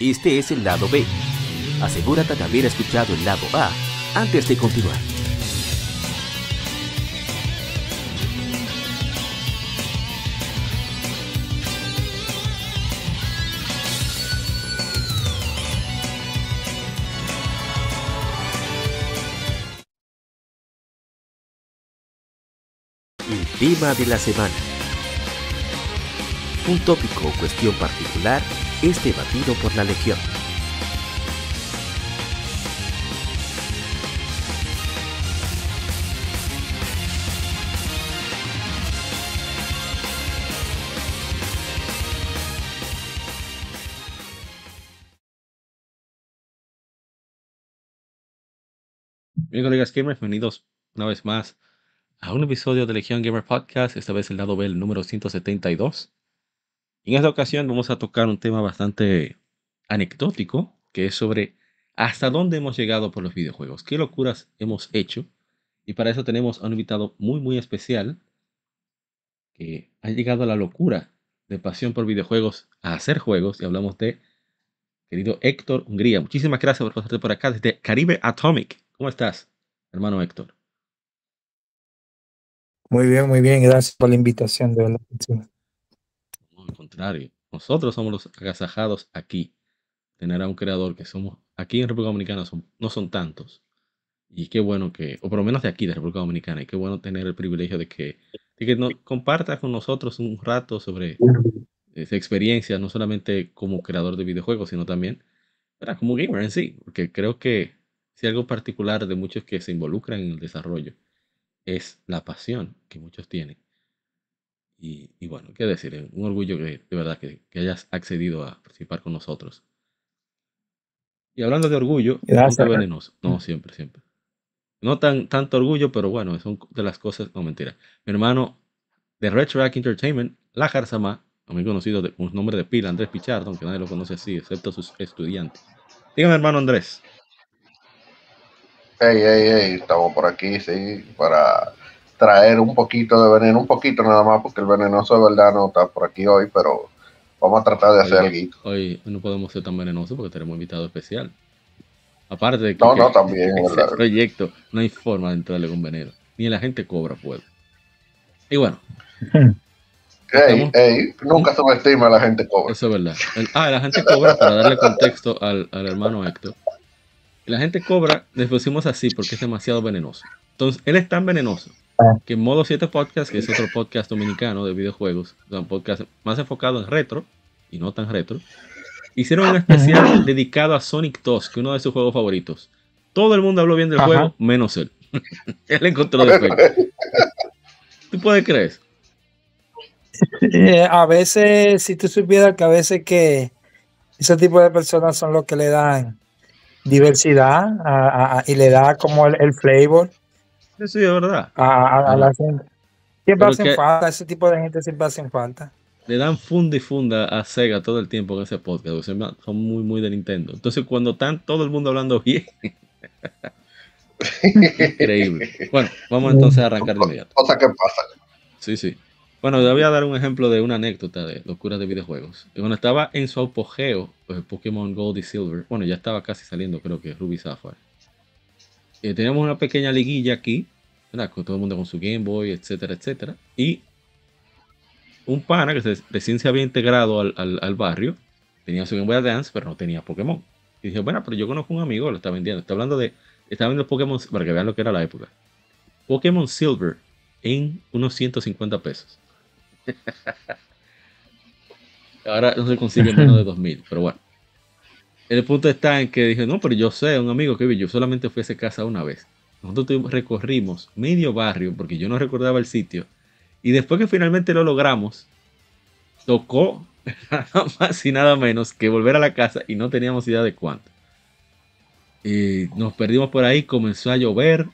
Este es el lado B. Asegúrate de haber escuchado el lado A antes de continuar. El tema de la semana. Un tópico o cuestión particular es debatido por la Legión. Bien, colegas gamers, bienvenidos una vez más a un episodio de Legión Gamer Podcast, esta vez el lado B, el número 172. En esta ocasión vamos a tocar un tema bastante anecdótico, que es sobre hasta dónde hemos llegado por los videojuegos, qué locuras hemos hecho. Y para eso tenemos a un invitado muy, muy especial, que ha llegado a la locura de pasión por videojuegos a hacer juegos, y hablamos de querido Héctor Hungría. Muchísimas gracias por pasarte por acá desde Caribe Atomic. ¿Cómo estás, hermano Héctor? Muy bien, muy bien. Gracias por la invitación, de verdad. Contrario, nosotros somos los agasajados aquí. Tener a un creador que somos aquí en República Dominicana son, no son tantos. Y qué bueno que, o por lo menos de aquí, de República Dominicana, y qué bueno tener el privilegio de que, de que nos compartas con nosotros un rato sobre esa experiencia, no solamente como creador de videojuegos, sino también como gamer en sí. Porque creo que si algo particular de muchos que se involucran en el desarrollo es la pasión que muchos tienen. Y, y bueno, qué decir, es un orgullo que, de verdad que, que hayas accedido a participar con nosotros. Y hablando de orgullo, Gracias. nunca venenoso. No, siempre, siempre. No tan tanto orgullo, pero bueno, son de las cosas, no mentira. Mi hermano de Red Track Entertainment, La Jarzama, también conocido de, con un nombre de pila, Andrés Pichardo, aunque nadie lo conoce así, excepto sus estudiantes. Dígame, hermano Andrés. Hey, hey, hey, estamos por aquí, sí, para traer un poquito de veneno, un poquito nada más, porque el venenoso de verdad no está por aquí hoy, pero vamos a tratar de hacer Hoy, algo. hoy no podemos ser tan venenosos porque tenemos invitado especial. Aparte de que, No, que no, también, ese ¿verdad? proyecto no hay forma de entrarle con veneno. Ni la gente cobra puede. Y bueno, estamos- hey, nunca subestima a la gente cobra. Eso es verdad. El- ah, la gente cobra, para darle contexto al, al hermano Héctor. La gente cobra, les pusimos así porque es demasiado venenoso. Entonces, él es tan venenoso. Que en Modo 7 Podcast, que es otro podcast dominicano de videojuegos, un podcast más enfocado en retro y no tan retro, hicieron un especial dedicado a Sonic 2, que es uno de sus juegos favoritos. Todo el mundo habló bien del Ajá. juego, menos él. él encontró defectos. ¿Tú puedes creer? Eh, a veces, si tú supieras que a veces que ese tipo de personas son los que le dan diversidad a- a- a- y le da como el, el flavor Sí, sí, es verdad. a, a- a la gente. Siempre Pero hacen falta, ese tipo de gente siempre hacen falta. le dan funda y funda a Sega todo el tiempo en ese podcast. son muy, muy de Nintendo. Entonces, cuando están todo el mundo hablando bien, increíble. Bueno, vamos entonces a arrancar de inmediato. Cosa que pasa. Sí, sí. Bueno, le voy a dar un ejemplo de una anécdota de locuras de videojuegos. Y Cuando estaba en su apogeo, pues, Pokémon Gold y Silver, bueno, ya estaba casi saliendo, creo que Ruby Sapphire. Eh, teníamos una pequeña liguilla aquí, ¿verdad? Con todo el mundo con su Game Boy, etcétera, etcétera. Y un pana que se- recién se había integrado al, al- al barrio, tenía su Game Boy Advance, pero no tenía Pokémon. Y dije, bueno, pero yo conozco un amigo, lo está vendiendo. Está hablando de, está vendiendo Pokémon, para que vean lo que era la época. Pokémon Silver en unos 150 pesos. Ahora no se consigue menos de 2000, pero bueno. El punto está en que dije, no, pero yo sé, un amigo que vi, yo solamente fui a esa casa una vez. Nosotros recorrimos medio barrio porque yo no recordaba el sitio. Y después que finalmente lo logramos, tocó nada más y nada menos que volver a la casa y no teníamos idea de cuánto. Y nos perdimos por ahí, comenzó a llover.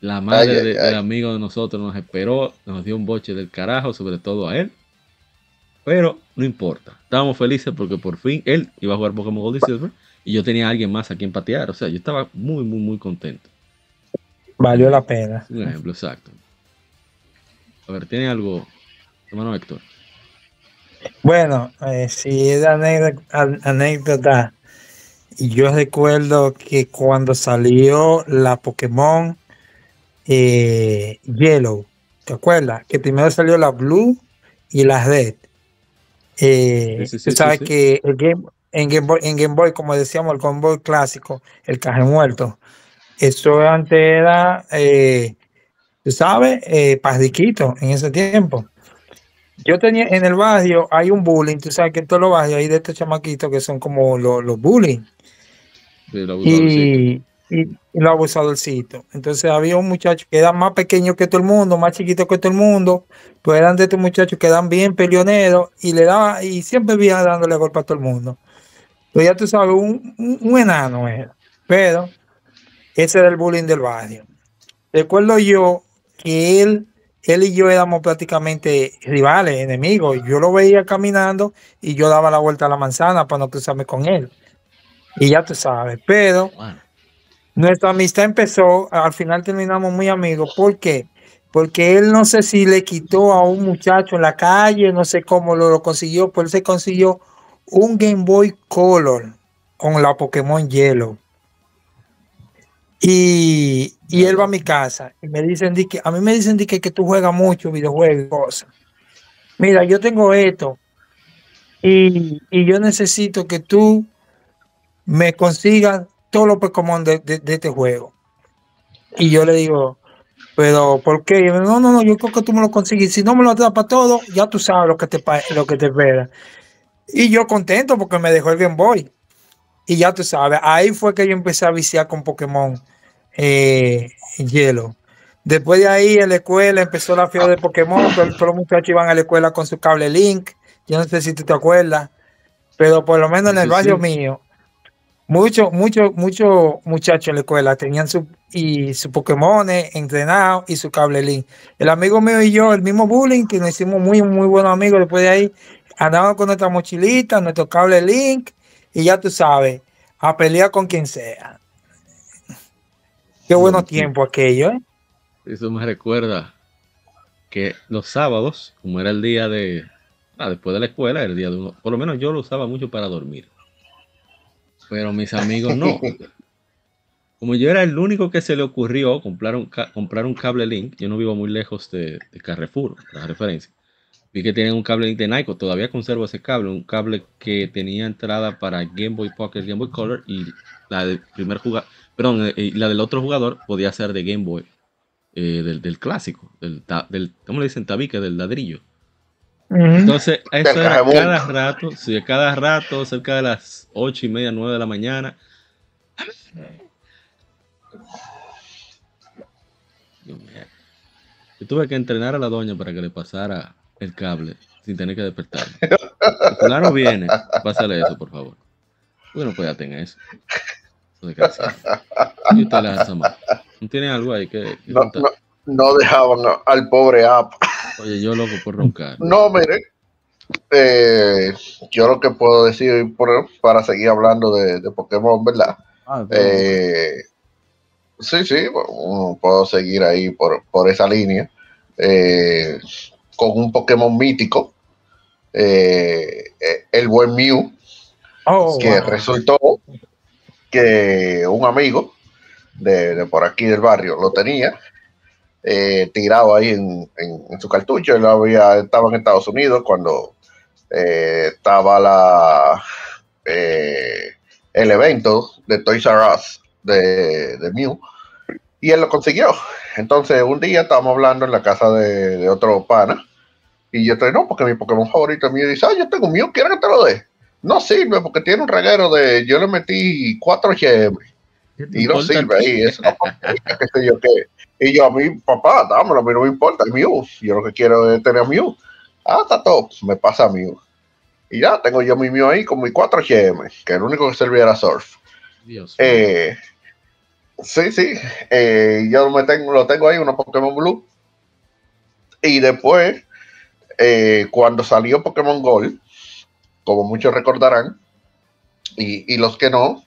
La madre ay, de- ay. del amigo de nosotros nos esperó, nos dio un boche del carajo, sobre todo a él. Pero no importa, estábamos felices porque por fin él iba a jugar Pokémon Gold y Silver y yo tenía a alguien más a quien patear. O sea, yo estaba muy, muy, muy contento. Valió la pena. Un ejemplo exacto. A ver, ¿tiene algo, hermano Héctor? Bueno, eh, si es anécdota, anécdota, yo recuerdo que cuando salió la Pokémon eh, Yellow, ¿te acuerdas? Que primero salió la Blue y la Red. Eh, Sí, sí, sí, tú sabes sí, que el Game, en, Game Boy, en Game Boy, como decíamos, el Game Boy clásico, el caje muerto, eso antes era, eh, tú sabes, eh, pasdiquito en ese tiempo. Yo tenía en el barrio, hay un bullying, tú sabes que en todos los barrios hay de estos chamaquitos que son como los, los bullying. Y, y, y los abusadorcitos. Entonces había un muchacho que era más pequeño que todo el mundo, más chiquito que todo el mundo, pues eran de estos muchachos que eran bien peleoneros y le daba, y siempre vivía dándole golpe a todo el mundo. Pues ya tú sabes, un, un, enano era. Pero ese era el bullying del barrio. Recuerdo yo que él, él y yo éramos prácticamente rivales, enemigos. Yo lo veía caminando y yo daba la vuelta a la manzana para no cruzarme con él. Y ya tú sabes, pero nuestra amistad empezó, al final terminamos muy amigos. ¿Por qué? Porque él no sé si le quitó a un muchacho en la calle, no sé cómo lo, lo consiguió, pero él se consiguió un Game Boy Color con la Pokémon Yellow. Y, y él va a mi casa y me dicen, di que, a mí me dicen di que, que tú juegas mucho videojuegos. Mira, yo tengo esto y, y yo necesito que tú me consigas todos los Pokémon de, de- de este juego. Y yo le digo, pero ¿por qué? No, no, no, yo creo que tú me lo consigues. Si no me lo atrapa todo, ya tú sabes lo que te, lo que te espera. Y yo contento porque me dejó el Game Boy. Y ya tú sabes, ahí fue que yo empecé a viciar con Pokémon eh, Hielo. Después de ahí en la escuela empezó la fiebre de Pokémon, todos los muchachos iban a la escuela con su cable Link. Yo no sé si tú te acuerdas, pero por lo menos en el Sí, barrio sí. mío, muchos, muchos, muchos muchachos en la escuela tenían su, y su Pokémon entrenado y su cable Link. El amigo mío y yo, el mismo bullying, que nos hicimos muy, muy buenos amigos después de ahí, andábamos con nuestra mochilita, nuestro cable Link, y ya tú sabes, a pelear con quien sea. Qué buenos tiempos aquello, ¿eh? Eso me recuerda que los sábados, como era el día de. Ah, después de la escuela, el día de uno. Por lo menos yo lo usaba mucho para dormir. Pero mis amigos no. Como yo era el único que se le ocurrió comprar un, comprar un cable link, yo no vivo muy lejos de, Carrefour, la referencia. Vi que tienen un cable link de Nike, todavía conservo ese cable, un cable que tenía entrada para Game Boy Pocket, Game Boy Color y la del primer jugador, perdón, eh, la del otro jugador podía ser de Game Boy, eh, del, del clásico, del, del, ¿cómo le dicen? Tabique, del ladrillo. Entonces, eso era cada rato, sí, cada rato, cerca de las ocho y media, nueve de la mañana. Dios mío. Yo tuve que entrenar a la doña para que le pasara el cable sin tener que despertarme. Fulano viene, pásale eso, por favor. Bueno, pues ya tenga eso. Eso. Y usted le hace mal. ¿No tiene algo ahí que, que No, no, no dejaban al pobre app. Oye, yo loco por roncar. No, mire, eh, yo lo que puedo decir por- para seguir hablando de, de Pokémon, ¿verdad? Ah, pero- Eh, sí, sí, bueno, puedo seguir ahí por, por esa línea. eh, con un Pokémon mítico, el buen Mew, Oh, que wow. resultó que un amigo de, de por aquí del barrio lo tenía eh, tirado ahí en, en- en su cartucho. Él había, estaba en Estados Unidos cuando eh, estaba la eh, el evento de Toys R Us de, de Mew y él lo consiguió. Entonces un día estábamos hablando en la casa de, de otro pana y yo estoy, no, porque mi Pokémon favorito es Mew. Y dice, ah, yo tengo un Mew, ¿quieres que te lo dé? No sirve porque tiene un reguero de, yo le metí 4 GM y no sirve ahí, eso no qué sé yo qué. Y yo a mí, papá, dámelo, a mí no me importa, el Mew, yo lo que quiero es tener Mew. Ah, está top, me pasa Mew. Y ya tengo yo mi Mew ahí con mi 4 GM, que el único que servía era Surf. Dios. Eh, sí, sí, eh, yo me tengo, lo tengo ahí, una Pokémon Blue. Y después, eh, cuando salió Pokémon Gold, como muchos recordarán, y, y los que no,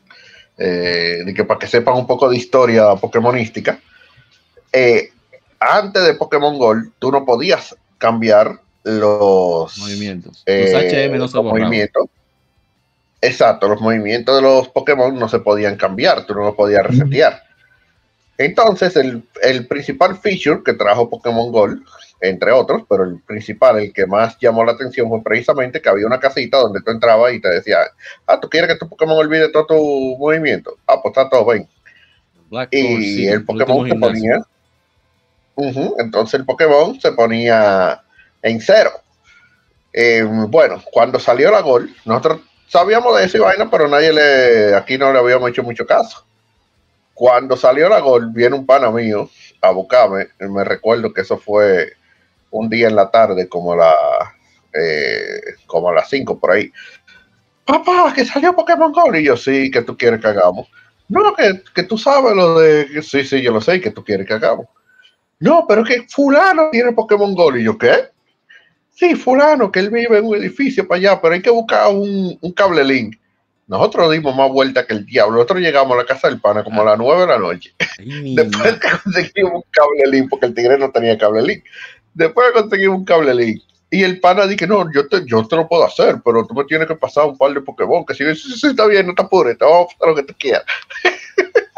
eh, de que para que sepan un poco de historia pokémonística, eh, antes de Pokémon Gold, tú no podías cambiar los movimientos. eh, los HM no se los movimientos. Exacto, los movimientos de los Pokémon no se podían cambiar, tú no los podías resetear. Entonces, el, el principal feature que trajo Pokémon Gold, entre otros, pero el principal, el que más llamó la atención fue precisamente que había una casita donde tú entrabas y te decía, ah, tú quieres que tu Pokémon olvide todo tu movimiento. Ah, pues está todo bien. Black Core, Y sí, el Pokémon se último ponía. Ujú, entonces el Pokémon se ponía en cero. Eh, bueno, cuando salió la Gol, nosotros sabíamos de eso vaina, pero nadie le. Aquí no le habíamos hecho mucho caso. Cuando salió la Gol, viene un pana mío a buscarme. Me recuerdo que eso fue un día en la tarde, como la. eh, como a las 5 por ahí. Papá, que salió Pokémon Go. Y yo, sí, que tú quieres que hagamos. No, que, que tú sabes lo de. Sí, sí, yo lo sé, que tú quieres que hagamos. No, pero que Fulano tiene Pokémon Go. Y yo, ¿qué? Sí, Fulano, que él vive en un edificio para allá, pero hay que buscar un, un cable link. Nosotros dimos más vuelta que el diablo. Nosotros llegamos a la casa del pana como a las 9 de la noche. Ay, Después conseguimos un cable link, porque el tigre no tenía cable link. Después conseguimos un cable link. Y el pana dice, no, yo te, yo te lo puedo hacer, pero tú me tienes que pasar un par de Pokémon. Que si sí, sí, sí, está bien, no te apures, te vamos a pasar lo que tú quieras.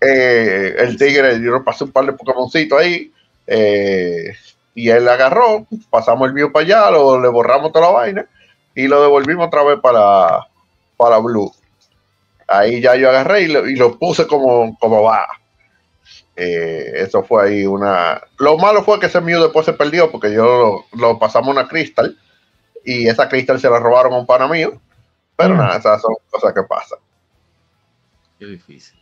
Eh, el tigre, yo le pasé un par de Pokémoncitos ahí. eh, y él agarró, pasamos el mío para allá, lo, le borramos toda la vaina y lo devolvimos otra vez para, para Blue. Ahí ya yo agarré y lo, y lo puse como, como va. Eh, eso fue ahí una. Lo malo fue que ese mío después se perdió porque yo lo, lo pasamos a una Crystal y esa Crystal se la robaron a un pana mío. Pero Mm. nada, esas son cosas que pasan. Qué difícil.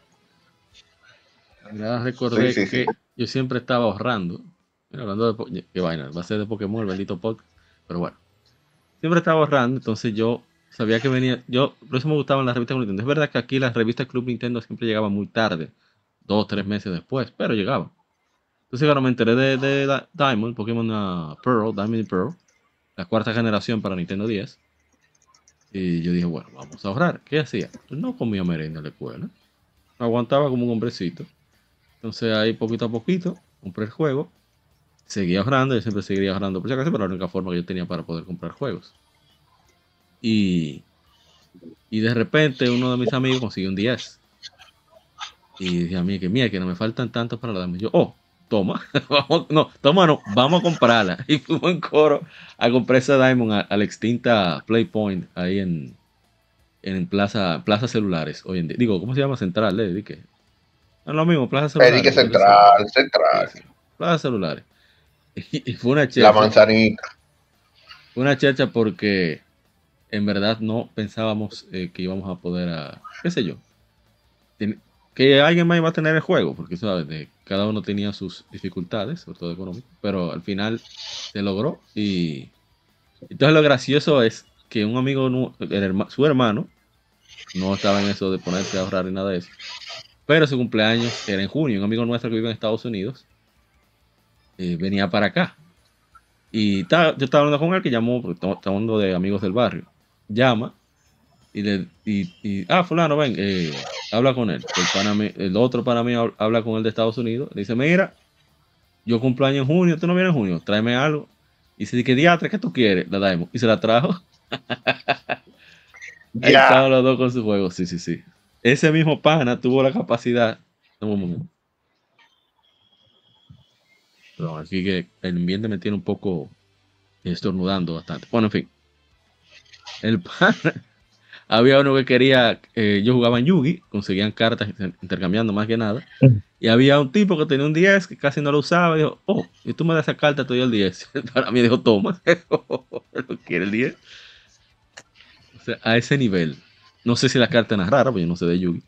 Recordé Sí, sí, que sí. yo siempre estaba ahorrando. Mira, hablando de qué vaina, va a ser de Pokémon, el bendito podcast. Pero bueno, siempre estaba ahorrando, entonces yo sabía que venía. Yo, por eso me gustaban las revistas Club Nintendo. Es verdad que aquí las revistas Club Nintendo siempre llegaban muy tarde, dos o tres meses después, pero llegaban. Entonces, cuando me enteré de, Diamond, Pokémon ah, Pearl, Diamond y Pearl, la cuarta generación para Nintendo 10, y yo dije, bueno, vamos a ahorrar. ¿Qué hacía? No comía merenda en la escuela. Aguantaba como un hombrecito. Entonces ahí poquito a poquito compré el juego. Seguía ahorrando, yo siempre seguiría ahorrando por si acaso, pero la única forma que yo tenía para poder comprar juegos. Y, y de repente uno de mis amigos consiguió un 10. Y dije a mí que mía, que no me faltan tantos para la demo. Yo, oh, toma, vamos, no, toma no, vamos a comprarla. Y fuimos en coro a comprar esa Diamond a, a la extinta Playpoint ahí en, en Plaza, Plaza Celulares hoy en día. Digo, ¿cómo se llama? Central, ¿eh? No es lo mismo, Plaza Celulares. central, central. Plaza Celulares. Y, y fue una La checha. manzanita. Fue una checha porque en verdad no pensábamos eh, que íbamos a poder, a, qué sé yo, ten- que alguien más iba a tener el juego, porque sabes, de, cada uno tenía sus dificultades, sobre todo económicas, pero al final se logró y entonces lo gracioso es que un amigo, nu- el herma- su hermano, no estaba en eso de ponerse a ahorrar ni nada de eso, pero su cumpleaños era en junio, un amigo nuestro que vive en Estados Unidos eh, venía para acá. Y ta- yo estaba hablando con él que llamó, porque estamos hablando de amigos del barrio. Llama y le y, y, ah, fulano, ven, eh, habla con él. El, otro para mí habla con él de Estados Unidos. Le dice, mira, yo cumplo año en junio, tú no vienes en junio, tráeme algo. Y dice, ¿qué diatre que tú quieres? La damos. Y se la trajo. Ya. estaban los dos con su juego, sí, sí, sí. Ese mismo pana tuvo la capacidad. Dame un momento. Pero aquí que el ambiente me tiene un poco estornudando bastante. Bueno, en fin. El pana. Había uno que quería. eh, yo jugaba en Yugi, conseguían cartas intercambiando más que nada. Y había un tipo que tenía un 10 que casi no lo usaba. Dijo, oh, y tú me das esa carta, te el 10. Para mí dijo, toma. ¿Lo quiere el 10? O sea, a ese nivel. No sé si la carta es rara, porque yo no sé de Yugi.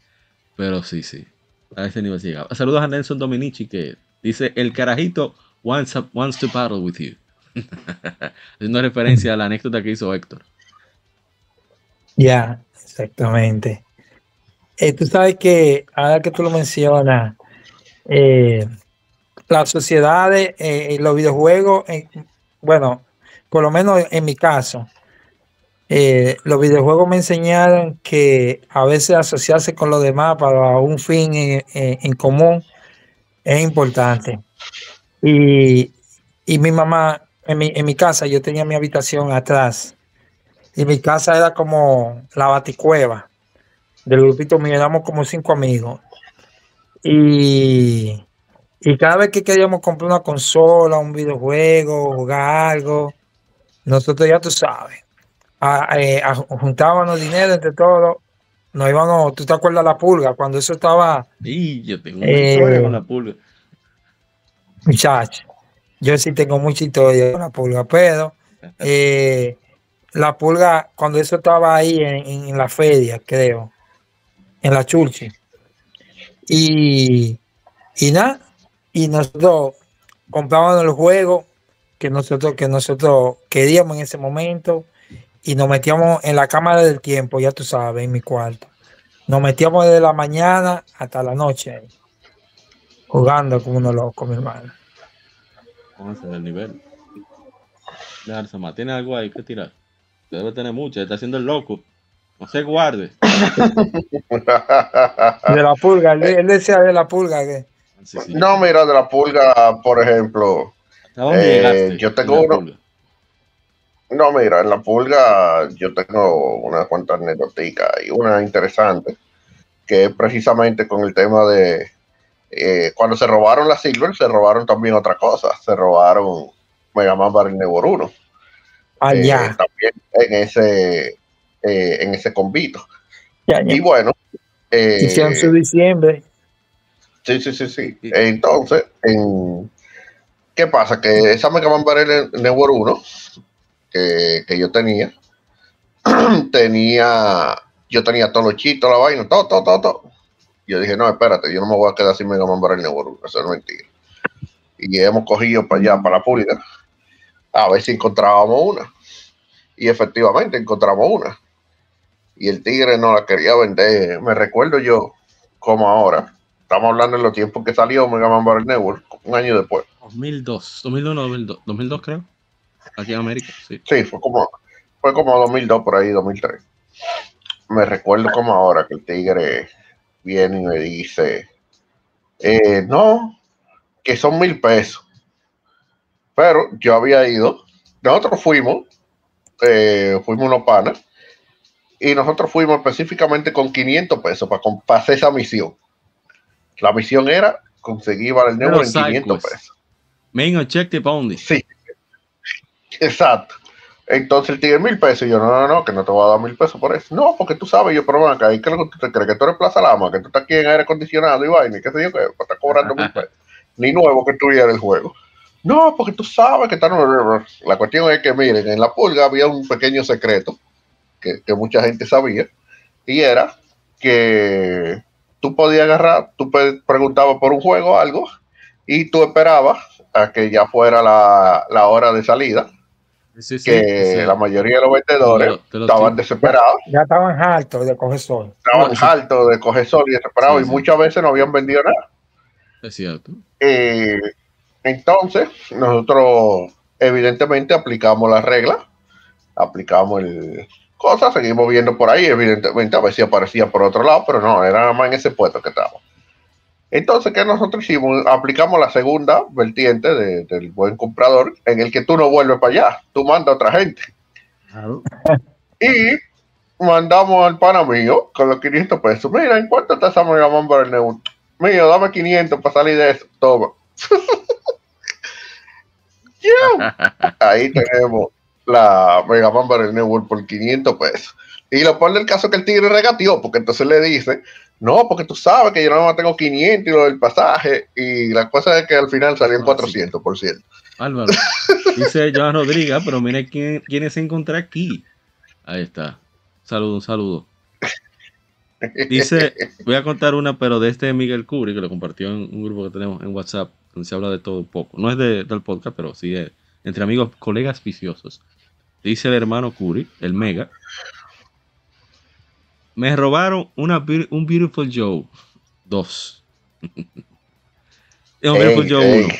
Pero sí, sí. A ese nivel llegaba. Saludos a Nelson Dominici que dice: El carajito wants, wants to battle with you. Haciendo referencia a la anécdota que hizo Héctor. Ya, exactamente. Eh, tú sabes que, ahora que tú lo mencionas, eh, las sociedades eh, los videojuegos, eh, bueno, por lo menos en mi caso, eh, los videojuegos me enseñaron que a veces asociarse con los demás para un fin en, común es importante. Y, y mi mamá en mi, en mi casa, yo tenía mi habitación atrás. Y mi casa era como la baticueva del grupito mío. Éramos como cinco amigos. Y, y cada vez que queríamos comprar una consola, un videojuego, jugar algo, nosotros ya tú sabes, a- eh, a- juntábamos dinero entre todos. Nos íbamos, ¿tú te acuerdas la pulga? Cuando eso estaba, Y yo tengo una Eh, historia con la pulga. muchacho. Yo sí tengo mucha historia con la pulga, pero eh, la pulga, cuando eso estaba ahí en, la feria, creo, en la Churchi. Y, y nada, y nosotros comprábamos el juego que nosotros, que nosotros queríamos en ese momento y nos metíamos en la cámara del tiempo, ya tú sabes, en mi cuarto. Nos metíamos desde la mañana hasta la noche jugando como unos locos, mi hermano. Pónganse en el nivel. Dejarse más. ¿Tiene algo ahí que tirar? Debe tener mucho. Está haciendo el loco. No se guarde. De la pulga, él, él decía de la pulga que Sí, sí. no, mira, de la pulga, por ejemplo. ¿Hasta dónde eh, yo tengo uno- pulga? No, mira, en la pulga yo tengo unas cuantas anécdotas y una interesante, que es precisamente con el tema de eh, cuando se robaron la Silver, se robaron también otra cosa, se robaron Mega Man Battle Network 1. eh, allá. también en ese, eh, en ese convito. ya, ya. Y bueno, eh, Hicieron su diciembre. Sí, sí, sí, sí. Entonces, en, ¿qué pasa? Que esa Mega Man Battle Network 1 que, yo tenía, tenía, yo tenía todos los chitos, la vaina, todo, todo, todo, todo. Yo dije, no, espérate, yo no me voy a quedar sin Mega Man Battle Network 1, eso es mentira. Y hemos cogido para allá, para la pública, a ver si encontrábamos una. Y efectivamente encontramos una. Y el tigre no la quería vender. Me recuerdo yo, como ahora, estamos hablando en los tiempos que salió Mega Man Battle Network, un año después. 2002. 2002, no, 2002. 2002 creo. Aquí en América, sí. Sí, fue como, fue como 2002 por ahí, 2003. Me recuerdo como ahora que el tigre viene y me dice, eh, no, que son mil pesos. Pero yo había ido, nosotros fuimos, eh, fuimos unos panas, y nosotros fuimos específicamente con 500 pesos para, para hacer esa misión. La misión era conseguir Network en side 500 quest. pesos. Main objective only. Sí, exacto. Entonces el tigre mil pesos. Y yo, no, no, no, que no te voy a dar mil pesos por eso. No, porque tú sabes, yo, pero ven acá, ¿y que tú te crees? Que tú eres Plaza Lama, que tú estás aquí en aire acondicionado y vaina, y qué sé yo, que estar cobrando mil pesos. Ni nuevo que tuviera el juego. No, porque tú sabes que está. La cuestión es que, miren, en la pulga había un pequeño secreto que, mucha gente sabía, y era que tú podías agarrar, tú preguntabas por un juego o algo, y tú esperabas a que ya fuera la hora de salida, Sí, sí. que sí. la mayoría de los vendedores lo- estaban tipos. desesperados, Ya estaban hartos de coger sol. estaban No, sí. hartos de coger sol y desesperados, Sí, y sí. muchas veces no habían vendido nada. Es cierto. Eh, entonces, nosotros evidentemente aplicamos las reglas, aplicamos el cosa, seguimos viendo por ahí, evidentemente a ver si aparecía por otro lado, pero no, era nada más en ese puesto que estábamos. Entonces, ¿qué nosotros hicimos? Aplicamos la segunda vertiente de- del buen comprador, en el que tú no vuelves para allá, tú mandas a otra gente. Claro. Y mandamos al pana mío con los 500 pesos. Mira, ¿en cuánto está esa Mega Man Battle Network? Mío, dame 500 para salir de eso. Toma. Ya. Ahí tenemos la Mega Man Battle Network por 500 pesos. Y lo peor del caso es que el tigre regateó, porque entonces le dice, no, porque tú sabes que yo nada más tengo 500 y lo del pasaje. Y la cosa es que al final salió en Ah, sí. 400, por cierto. Álvaro. Dice Joan Rodríguez, pero mire quién, quién se encontró aquí. Ahí está. Saludo, un saludo. Dice, voy a contar una, pero de este Miguel Cubri, que lo compartió en un grupo que tenemos en WhatsApp, donde se habla de todo un poco. No es de- del podcast, pero sí es entre amigos, colegas viciosos. Dice el hermano Curi, el Mega. Me robaron una, un Beautiful Joe 2. un Beautiful Ey, Joe ey. 1.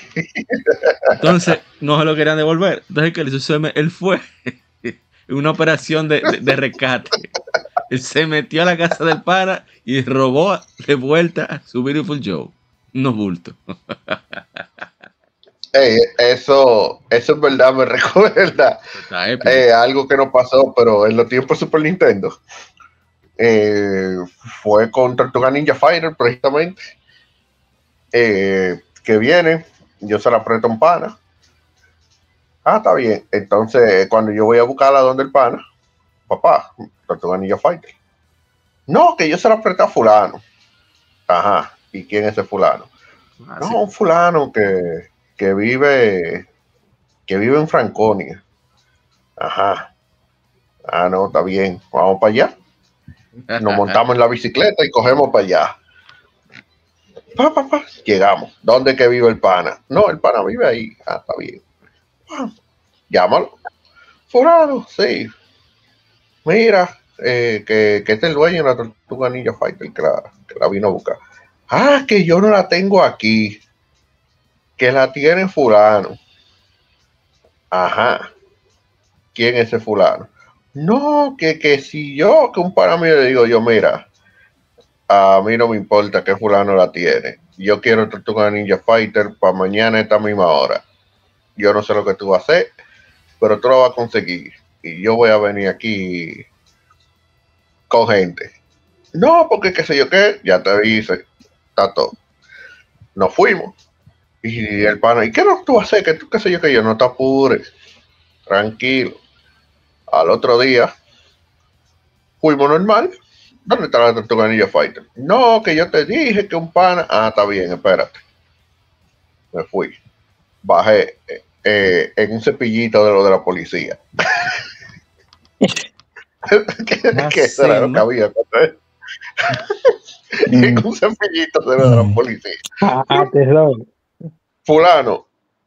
Entonces, no se lo querían devolver. Entonces, ¿qué le me- Él fue en una operación de, de- de rescate. Él se metió a la casa del para y robó de vuelta su Beautiful Joe. No bulto. Eso, eso en verdad me recuerda eh, algo que no pasó, pero en los tiempos de Super Nintendo. Eh, fue con Tortuga Ninja Fighter, precisamente. Eh, que viene, yo se la aprieto un pana. Ah, está bien. Entonces, cuando yo voy a buscarla donde el pana, papá, Tortuga Ninja Fighter. No, que yo se la apreté a fulano. Ajá. ¿Y quién es ese fulano? Ah, No, sí. un fulano que, que vive que vive en Franconia. Ajá. Ah, no, está bien. Vamos para allá. Nos montamos en la bicicleta y cogemos para allá. Pa, pa, pa. Llegamos. ¿Dónde que vive el pana? No, el pana vive ahí. Ah, está bien. Ah, Llámalo. Fulano, sí. Mira, eh, que, que este es el dueño de la tortuga Ninja Fighter que la, que la vino a buscar. Ah, que yo no la tengo aquí. Que la tiene fulano. Ajá. ¿Quién es ese fulano? No, que, que si yo, que un pana mío le digo yo, mira, a mí no me importa que fulano la tiene. Yo quiero Tortuga Ninja Fighter para mañana esta misma hora. Yo no sé lo que tú vas a hacer, pero tú lo vas a conseguir. Y yo voy a venir aquí con gente. No, porque qué sé yo qué, ya te dice, está todo. Nos fuimos. Y el pana, ¿y qué no tú vas a hacer? Que tú qué sé yo que yo no te apures. Tranquilo. Al otro día, fuimos normal. ¿Dónde está la Tortuga Ninja Fighter? No, que yo te dije que un pana. Ah, está bien, espérate. Me fui. Bajé eh, eh, en un cepillito de lo de la policía. que eso era lo que había. en un cepillito de lo de la policía Ah, fulano,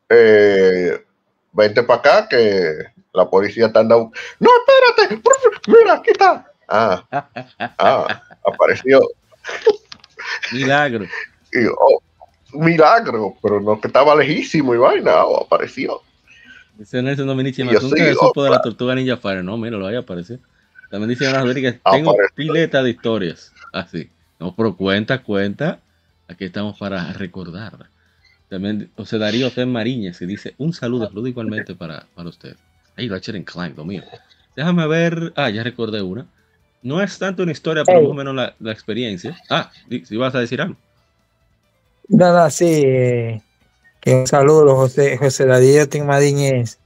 eh, vente para acá que la policía está andando. No, espérate, mira, aquí está. Ah, ah, apareció. Milagro. Y, oh, milagro, pero no que estaba lejísimo y vaina, oh, apareció. Dice Nelson Dominici, yo nunca sí, supo de la tortuga Ninja Fire. No, mira, lo vaya a aparecer. También dice Ana Rodríguez, tengo Apareció. pileta de historias. Así. No, pero cuenta, cuenta. Aquí estamos para recordar. También José Darío T. Mariñez, que dice, un saludo, saludo igualmente para, para usted. Ahí, Ratchet and Clank, lo mío. Déjame ver. Ah, ya recordé una. No es tanto una historia, pero más o menos la, la experiencia. Ah, si vas a decir algo. Nada, sí. eh, que un saludo, José, José Darío Tinmadíñez.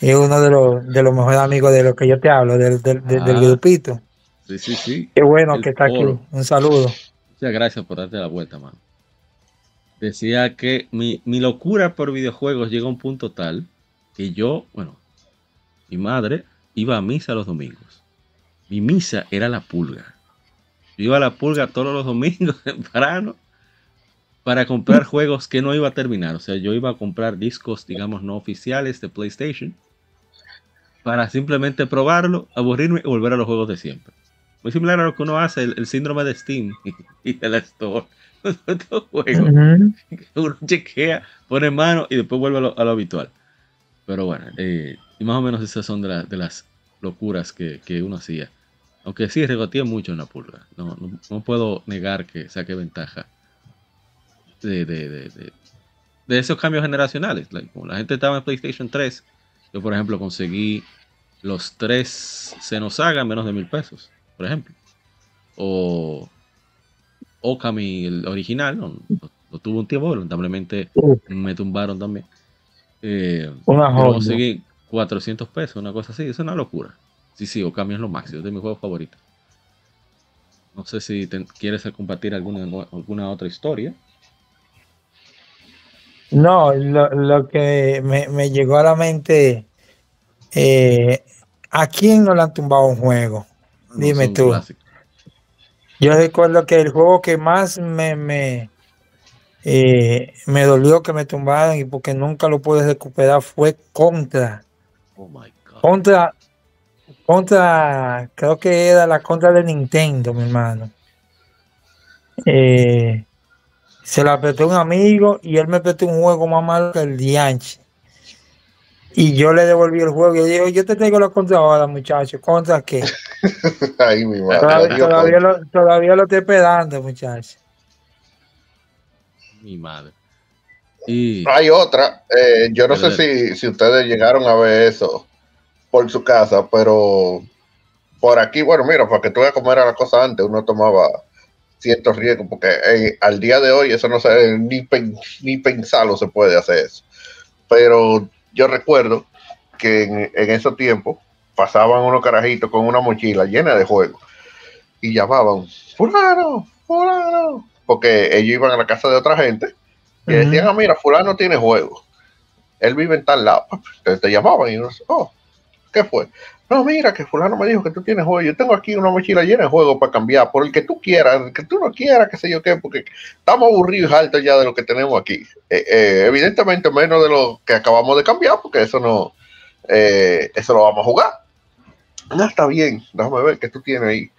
Es uno de los, de los mejores amigos de los que yo te hablo, del, del, del- del Ah. grupito. Sí, sí, sí. Qué bueno El que está aquí. Un saludo. Muchas gracias por darte la vuelta, mano. Decía que mi, mi locura por videojuegos llega a un punto tal que yo, bueno, mi madre iba a misa los domingos. Mi misa era la pulga. Yo iba a la pulga todos los domingos temprano para comprar juegos que no iba a terminar. O sea, yo iba a comprar discos, digamos, no oficiales de PlayStation para simplemente probarlo, aburrirme y volver a los juegos de siempre. Muy similar a lo que uno hace, el, el síndrome de Steam y de la Store. Estos juegos Ujú. uno chequea, pone mano y después vuelve a lo, a lo habitual. Pero bueno, eh, y más o menos esas son de, la- de las locuras que, que uno hacía. Aunque sí, regoteé mucho en la pulga. No, no, no puedo negar que saqué ventaja de, de, de, de- esos cambios generacionales. Like, como la gente estaba en PlayStation 3, yo por ejemplo conseguí los tres Xenosaga en menos de mil pesos, por ejemplo. O Okami, el original, lo, lo tuve un tiempo, lamentablemente me tumbaron también. Eh, Una joya. conseguí 400 pesos, una cosa así, es una locura. Sí, sí, Okami es lo máximo, es de mis juegos favoritos. No sé si te- quieres compartir alguna, alguna otra historia. No, lo, lo que me, me llegó a la mente, eh, ¿a quién no le han tumbado un juego? Dime tú. clásicos. Yo recuerdo que el juego que más me, me, eh, me dolió que me tumbaran y porque nunca lo pude recuperar fue Contra. Oh my god. Contra, contra, creo que era la contra de Nintendo, mi hermano. Eh, se la prestó un amigo y él me prestó un juego más malo que el Dianche. Y yo le devolví el juego y yo dije, yo te traigo la contra ahora, muchacho. ¿Contra qué? Ahí mi madre. Todavía, Adiós, todavía lo, todavía lo estoy esperando, muchacho. Mi madre. Y Hay otra, eh, yo no sé si, si ustedes llegaron a ver eso por su casa, pero por aquí, bueno, mira, para que tú veas cómo era la cosa antes, uno tomaba ciertos riesgos, porque eh, al día de hoy eso no se, ni, pen- ni pensarlo se puede hacer eso. Pero yo recuerdo que en, en esos tiempos pasaban unos carajitos con una mochila llena de juegos y llamaban, fulano, fulano, porque ellos iban a la casa de otra gente y decían, ah, mira, fulano tiene juegos. Él vive en tal lado. Entonces te llamaban y uno oh, ¿qué fue? No, mira, que fulano me dijo que tú tienes juegos. Yo tengo aquí una mochila llena de juegos para cambiar, por el que tú quieras, el que tú no quieras, qué sé yo qué, porque estamos aburridos y hartos ya de lo que tenemos aquí. Eh, eh, evidentemente menos de lo que acabamos de cambiar, porque eso no, eh, eso lo vamos a jugar. No, está bien, déjame ver qué tú tienes ahí.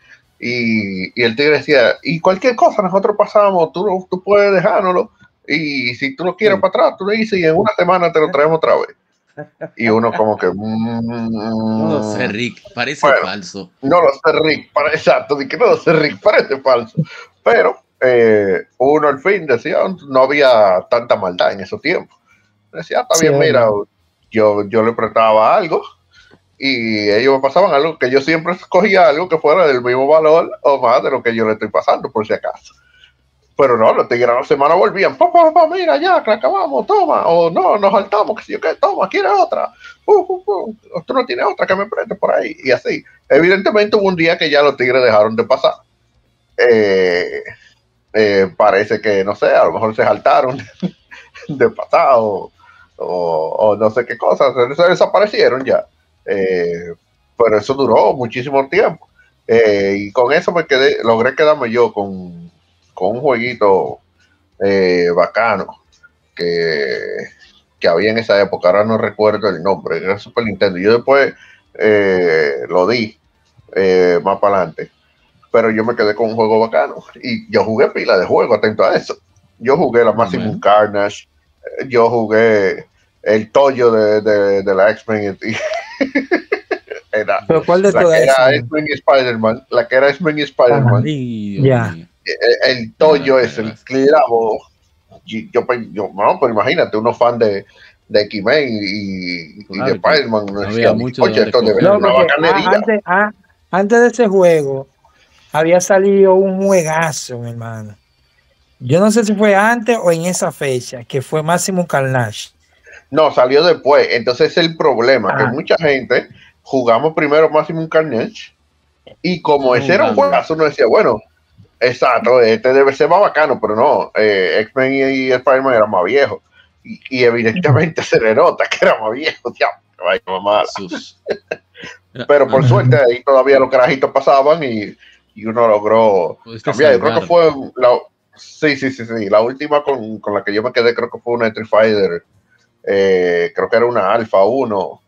Y, y el tigre decía, y cualquier cosa, nosotros pasamos, tú, tú puedes dejárnoslo, y si tú lo quieres Sí. para atrás, tú le dices, y en una semana te lo traemos otra vez. Y uno como que... no lo sé, mm, Rick, parece Bueno. falso. no lo sé, Rick, para, exacto, di que no lo sé, Rick, parece falso. Pero eh, uno al fin decía, no había tanta maldad en esos tiempos. Decía, "Ah, está Sí, bien, mira, yo, yo le prestaba algo y ellos me pasaban algo que yo siempre escogía algo que fuera del mismo valor o más de lo que yo le estoy pasando, por si acaso. Pero no, los tigres a la semana volvían, papá, papá, mira, ya, que acabamos, toma, o no, nos saltamos, que si yo qué, toma, ¿quieres otra? Uh, uh, uh, tú no tienes otra que me preste por ahí, y así. Evidentemente hubo un día que ya los tigres dejaron de pasar. Eh, eh, parece que, no sé, a lo mejor se saltaron de pasar o, no sé qué cosas, se desaparecieron ya. Eh, pero eso duró muchísimo tiempo. Eh, y con eso me quedé, logré quedarme yo con, con un jueguito eh, bacano que, que había en esa época, ahora no recuerdo el nombre, era Super Nintendo. Yo después lo di más para adelante, pero yo me quedé con un juego bacano y yo jugué pila de juego, atento a eso. Yo jugué la Maximum. Carnage, yo jugué el Toyo de, de, de la X-Men. y- era Pero ¿cuál de la todas que era? X-Men y Spider-Man, la que era X-Men y Spider-Man, Ya. Dios mío. el, el Toyo es el clavo. Yo, pe- yo, no, pero imagínate, uno fan de, de X-Men y, y Claro de que Spider-Man. había mucho Oye, donde esto debe escoger. ser No, una porque, bacanería. antes, ah, antes de ese juego había salido un juegazo, mi hermano. Yo no sé si fue antes o en esa fecha, que fue Máximo Carnage. No, salió después. Entonces es el problema, que Ah. mucha gente jugamos primero Maximum Carnage y como ese era un juegazo, uno decía, bueno, exacto, este debe ser más bacano, pero no, eh, X-Men y, y Spider-Man eran más viejos. Y, y evidentemente se le nota que era más viejo. Sus- Pero por suerte ahí todavía los carajitos pasaban y, y uno logró cambiar. Yo creo que fue la, sí, sí, sí, sí, la última con, con la que yo me quedé creo que fue una Street Fighter, eh, creo que era una Alpha 1,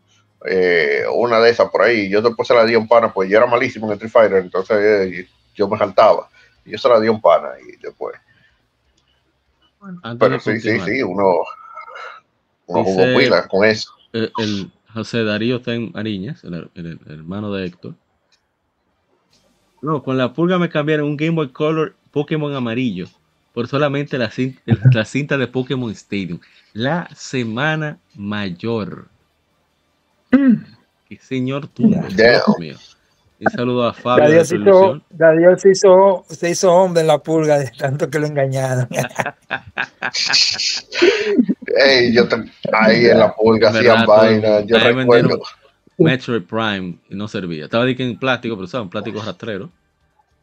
eh, una de esas por ahí. Yo después se la di a un pana, pues yo era malísimo en Street Fighter, entonces eh, yo me saltaba. Y yo se la di a un pana y después. Pero de sí, sí, sí, uno, uno jugó Dice- pila con eso. el, el José Darío Ten Mariñas, el, el- el hermano de Héctor. No, con la pulga me cambiaron un Game Boy Color Pokémon amarillo por solamente el- la cinta de Pokémon Stadium. La semana mayor. Qué señor tú. Dios mío. Un saludo a Fabio de Dadiel se hizo, se hizo, se hizo hombre en la pulga de tanto que lo engañaron. Ey, yo te- ahí en la pulga hacían vaina, yo recuerdo. Metroid Prime y no servía. Estaba en plástico, pero usaban plástico rastrero.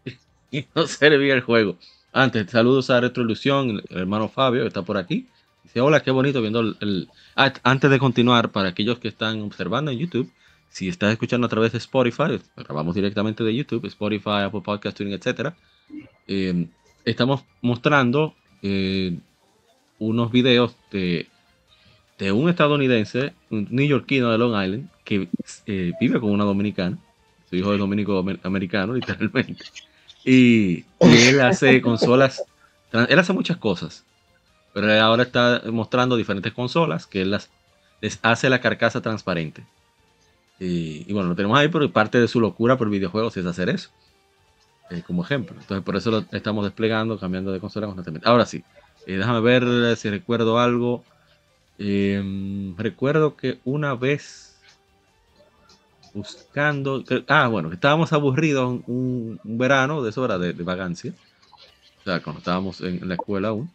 Y no servía el juego. Antes, saludos a Retroilusión, el hermano Fabio, que está por aquí. Dice, hola, qué bonito viendo el... el- Ah, antes de continuar, para aquellos que están observando en YouTube, si estás escuchando a través de Spotify, grabamos directamente de YouTube, Spotify, Apple Podcast, Tuning, etc. eh, estamos mostrando eh, unos videos de, de un estadounidense, un neoyorquino de Long Island, que eh, vive con una dominicana. Su hijo es dominico amer- americano, literalmente. Y, y él hace consolas. Él hace muchas cosas. Pero ahora está mostrando diferentes consolas que las, les hace la carcasa transparente. Y, bueno, lo tenemos ahí, pero parte de su locura por videojuegos es hacer eso. eh, como ejemplo. Entonces, por eso lo estamos desplegando, cambiando de consola constantemente. Ahora sí, Eh, déjame ver si recuerdo algo. Em, recuerdo que una vez buscando. ah, bueno, estábamos aburridos un, verano de eso era de, de, vagancia. O sea, cuando estábamos en, la escuela aún.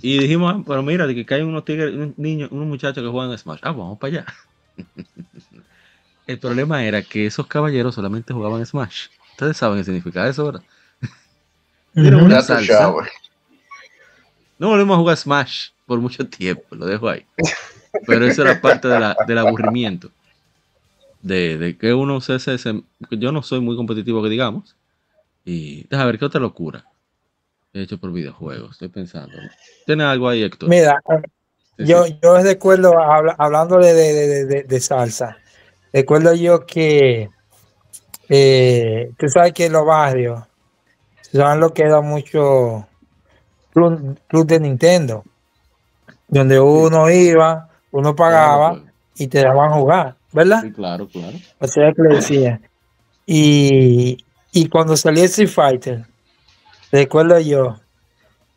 Y dijimos, ah, pero mira, de que hay unos tigres, unos niños, unos muchachos que juegan Smash. Ah, vamos para allá. el problema era que esos caballeros solamente jugaban Smash. Ustedes saben qué significa eso, ¿verdad? una salsa. No volvemos a jugar Smash por mucho tiempo, lo dejo ahí. Pero eso era parte del aburrimiento. De, que uno se, se, Yo no soy muy competitivo, que digamos. Y déjame ver qué otra locura hecho por videojuegos. Estoy pensando. ¿Tiene algo ahí, Héctor? Mira, yo, yo recuerdo, hablando de, de, salsa, recuerdo yo que eh, tú sabes que en los barrios saben lo que era mucho club, de Nintendo, donde uno iba, uno pagaba y te daban jugar, ¿verdad? Sí, claro, claro. O sea que le decía. Y, y cuando salió Street Fighter, recuerdo yo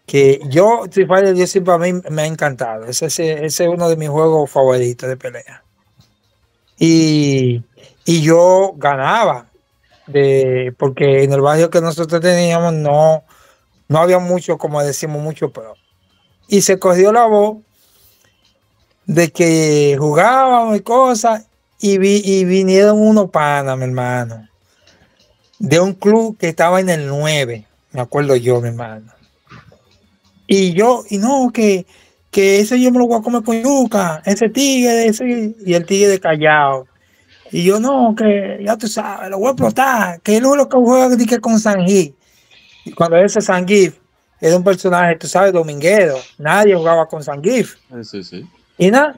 que yo, Street Fighter, yo siempre a mí me ha encantado. Ese, ese, es uno de mis juegos favoritos de pelea. Y, y yo ganaba, de, porque en el barrio que nosotros teníamos no, no había mucho, como decimos, mucho, pero. Y se cogió la voz de que jugábamos y cosas, y, vi, y vinieron unos panas, mi hermano, de un club que estaba en el 9, me acuerdo yo, mi hermano. Y yo, y no, que, que ese yo me lo voy a comer con yuca, ese tigre, ese, y el tigre de callao. Y yo, no, que ya tú sabes, lo voy a explotar, que él es lo que juega con Sanji. Y cuando ese Sangif era un personaje, tú sabes, dominguero, nadie jugaba con Sangif. Sí, sí. Y nada.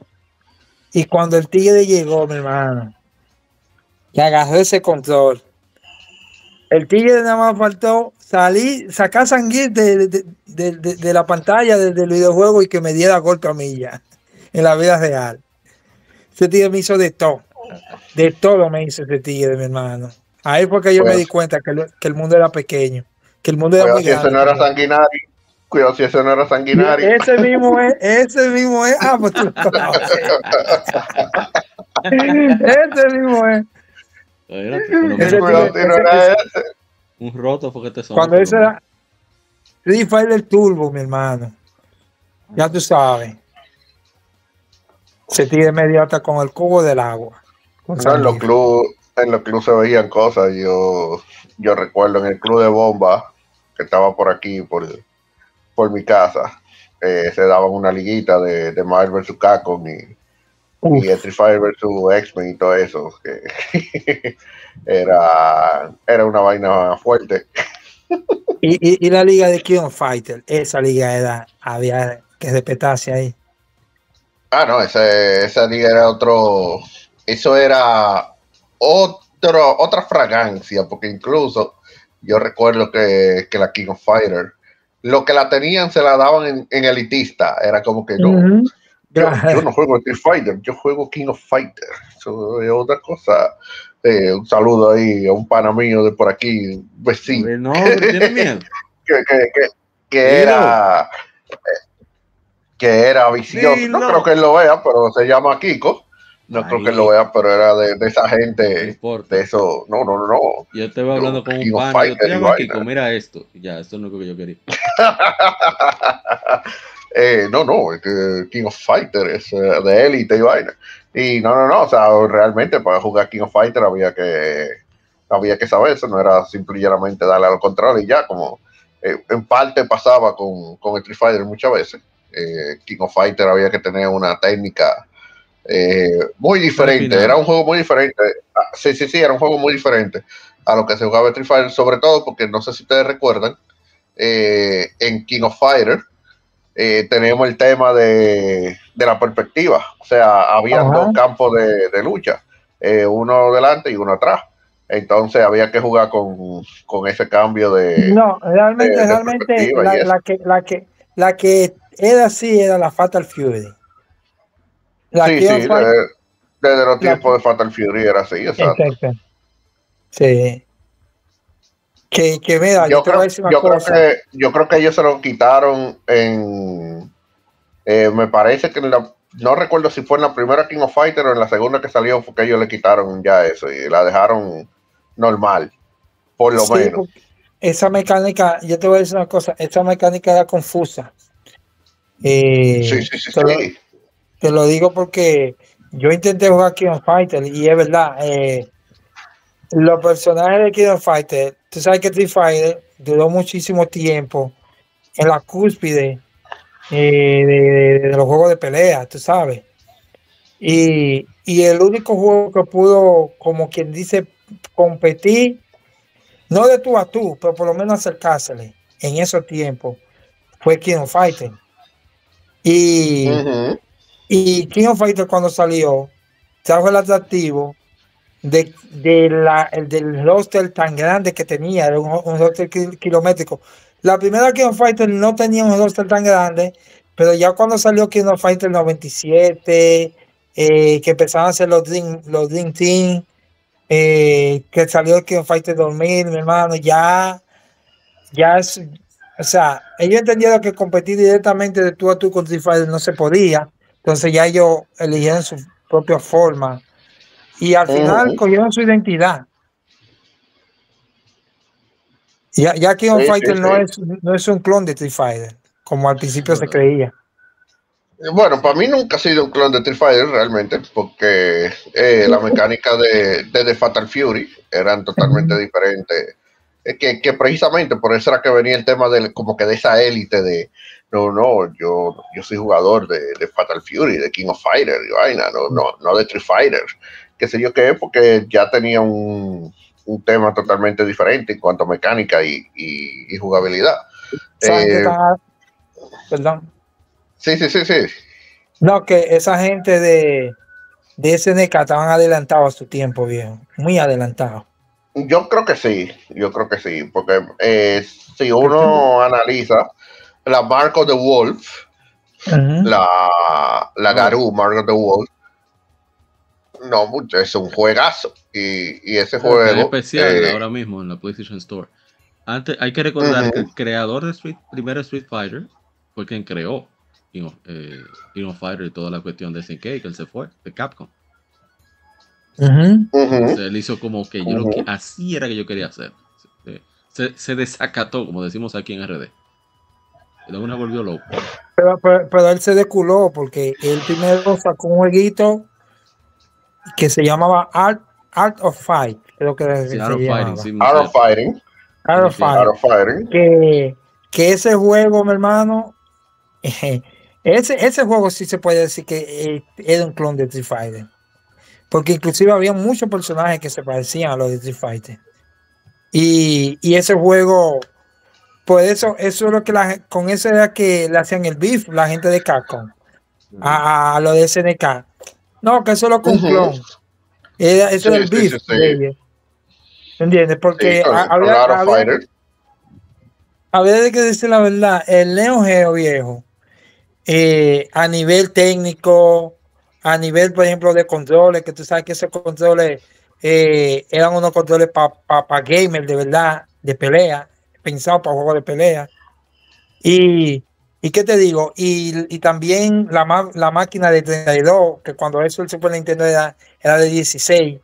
Y cuando el tigre llegó, mi hermano, que agarró ese control, el tigre nada más faltó salir, sacar Sangif de, de, la pantalla del videojuego y que me diera golpe a mí ya, en la vida real. Ese tigre me hizo de todo. De todo me hizo ese tigre, mi hermano. Ahí fue que yo me pues di cuenta que, que el mundo era pequeño que el mundo Cuidado si ese no era sanguinario. Cuidado si ese no era sanguinario. Ese mismo es, ese mismo es. Ah, pues tú Ese mismo es. Ese cuidado si no era ese. Un roto porque te son. Cuando ese era Free Fire Turbo, mi hermano. Ya tú sabes. Se tira inmediata con el cubo del agua. No, en los clubes en los clubes se veían cosas. Yo, yo recuerdo en el club de bomba que estaba por aquí, por, por mi casa, eh, se daban una liguita de, de Marvel vs. Capcom y, y Street Fighter vs. X-Men y todo eso, que era, era una vaina fuerte. y, y, la liga de King Fighter, esa liga era, había que respetarse ahí. Ah, no, esa, esa liga era otro, eso era otro, otra fragancia, porque incluso yo recuerdo que, la King of Fighter, lo que la tenían se la daban en, elitista. Era como que no. yo, no juego Street Fighter, yo juego King of Fighter. Es otra cosa. Eh, un saludo ahí a un pana mío de por aquí, vecino. No, tiene miedo. que, era. Eh, que era vicioso. no, no, creo que él lo vea, pero se llama Kiko. No creo que lo vea, pero era de, de esa gente, de eso. No, no, no. Yo te voy hablando con un pan. Yo te llamo aquí, mira esto. Ya, esto no es lo que yo quería. eh, no, no, King of Fighter es de élite y vaina. Y no, no, no, o sea, realmente para jugar King of Fighter había que había que saber eso, no era simplemente darle al control y ya, como eh, en parte pasaba con, con Street Fighter muchas veces. Eh, King of Fighter había que tener una técnica eh, muy diferente, era un juego muy diferente. Ah, sí, sí, sí, era un juego muy diferente a lo que se jugaba Street Fighter, sobre todo porque no sé si ustedes recuerdan, eh, en King of Fighter eh, tenemos el tema de, la perspectiva, o sea, había dos campos de, lucha, uno delante y uno atrás. Entonces había que jugar con, ese cambio de. No, realmente, realmente la, que, la, que, la que era así era la Fatal Fury sí, sí, desde, los tiempos de Fatal Fury era así, exacto. Sí. Que, que mira, Yo creo, yo, creo que, yo creo que ellos se lo quitaron en. eh, me parece que en la. No recuerdo si fue en la primera King of Fighters o en la segunda que salió, fue que ellos le quitaron ya eso y la dejaron normal, por lo Sí, menos. esa mecánica, yo te voy a decir una cosa, esa mecánica era confusa. Eh, Sí, sí, sí, te, lo, sí. te lo digo porque yo intenté jugar King of Fighter y es verdad, eh, los personajes de King of Fighter, tú sabes que Street Fighter duró muchísimo tiempo en la cúspide eh, de, de- de los juegos de pelea, tú sabes. Y, y el único juego que pudo, como quien dice, competir, no de tú a tú, pero por lo menos acercársele en esos tiempos, fue King of Fighter. Y, y King of Fighter cuando salió, trajo el atractivo de, de la, el del roster tan grande que tenía, era un, un roster ki- kilométrico. La primera King Fighter no tenía un roster tan grande, pero ya cuando salió King of Fighter 97, eh, que empezaron a hacer los Dream, los Dream Team, eh, que salió King of Fighter 2000, mi hermano, ya, ya es, o sea, ellos entendieron que competir directamente de tú a tú con Street no se podía, entonces ya ellos eligieron su propia forma y al final cogieron su identidad. Ya, ya King of Sí, sí, Fighter no, es, no es un clon de Street Fighter, como al principio se creía. Bueno, para mí nunca ha sido un clon de Street Fighter realmente, porque eh, la mecánica de, de The Fatal Fury eran totalmente diferentes. Es que, que precisamente por eso era que venía el tema de como que de esa élite de no, no, yo, yo soy jugador de, de Fatal Fury, de King of Fighter y vaina, no, no, no de Street Fighter, qué sé yo qué, porque ya tenía un, un tema totalmente diferente en cuanto a mecánica y, y- y jugabilidad. Eh, perdón. sí, sí, sí, sí. No, que esa gente de, de SNK estaban adelantados a su tiempo, viejo. Muy adelantados. Yo creo que sí, yo creo que sí, porque eh, si uno analiza la Mark of the Wolf, la, la Garou Mark of the Wolf, no mucho, es un juegazo. Y, y ese juego. especial eh, ahora mismo en la PlayStation Store. Antes, hay que recordar Ujú. que el creador de Street, primero Street Fighter fue quien creó King of, eh, King of Fighter y toda la cuestión de SNK, que él se fue, de Capcom. Ujú. O sea, él hizo como que yo lo que así era que yo quería hacer. Se, se- se desacató, como decimos aquí en RD. Luego una volvió loco. Pero, pero, pero él se deculó porque él primero sacó un jueguito que se llamaba Art, Art of Fight, creo que Sí, se Art of Fighting, llamaba. sí, Art of Fighting. Art of. Art Fighting. que, que ese juego, mi hermano, ese, ese juego sí se puede decir que eh, era un clon de Street Fighter. Porque inclusive había muchos personajes que se parecían a los de Street Fighter. Y, y ese juego, por eso, eso es lo que la, con eso era que le hacían el beef la gente de Capcom a, a lo de SNK. No, que eso lo con Ujú. clon. Era, eso Sí, era el sí, beef sí, de ellos. ¿Entiendes? Porque había- había- Fighter. a ver, hay que decir la verdad, el Neo Geo viejo, eh, a nivel técnico, a nivel, por ejemplo, de controles, que tú sabes que esos controles eh, eran unos controles para gamers de verdad, de pelea, pensados para juegos de pelea. Y, y qué te digo, y, y también la, ma- la máquina de 32, que cuando eso el Super Nintendo era, era de 16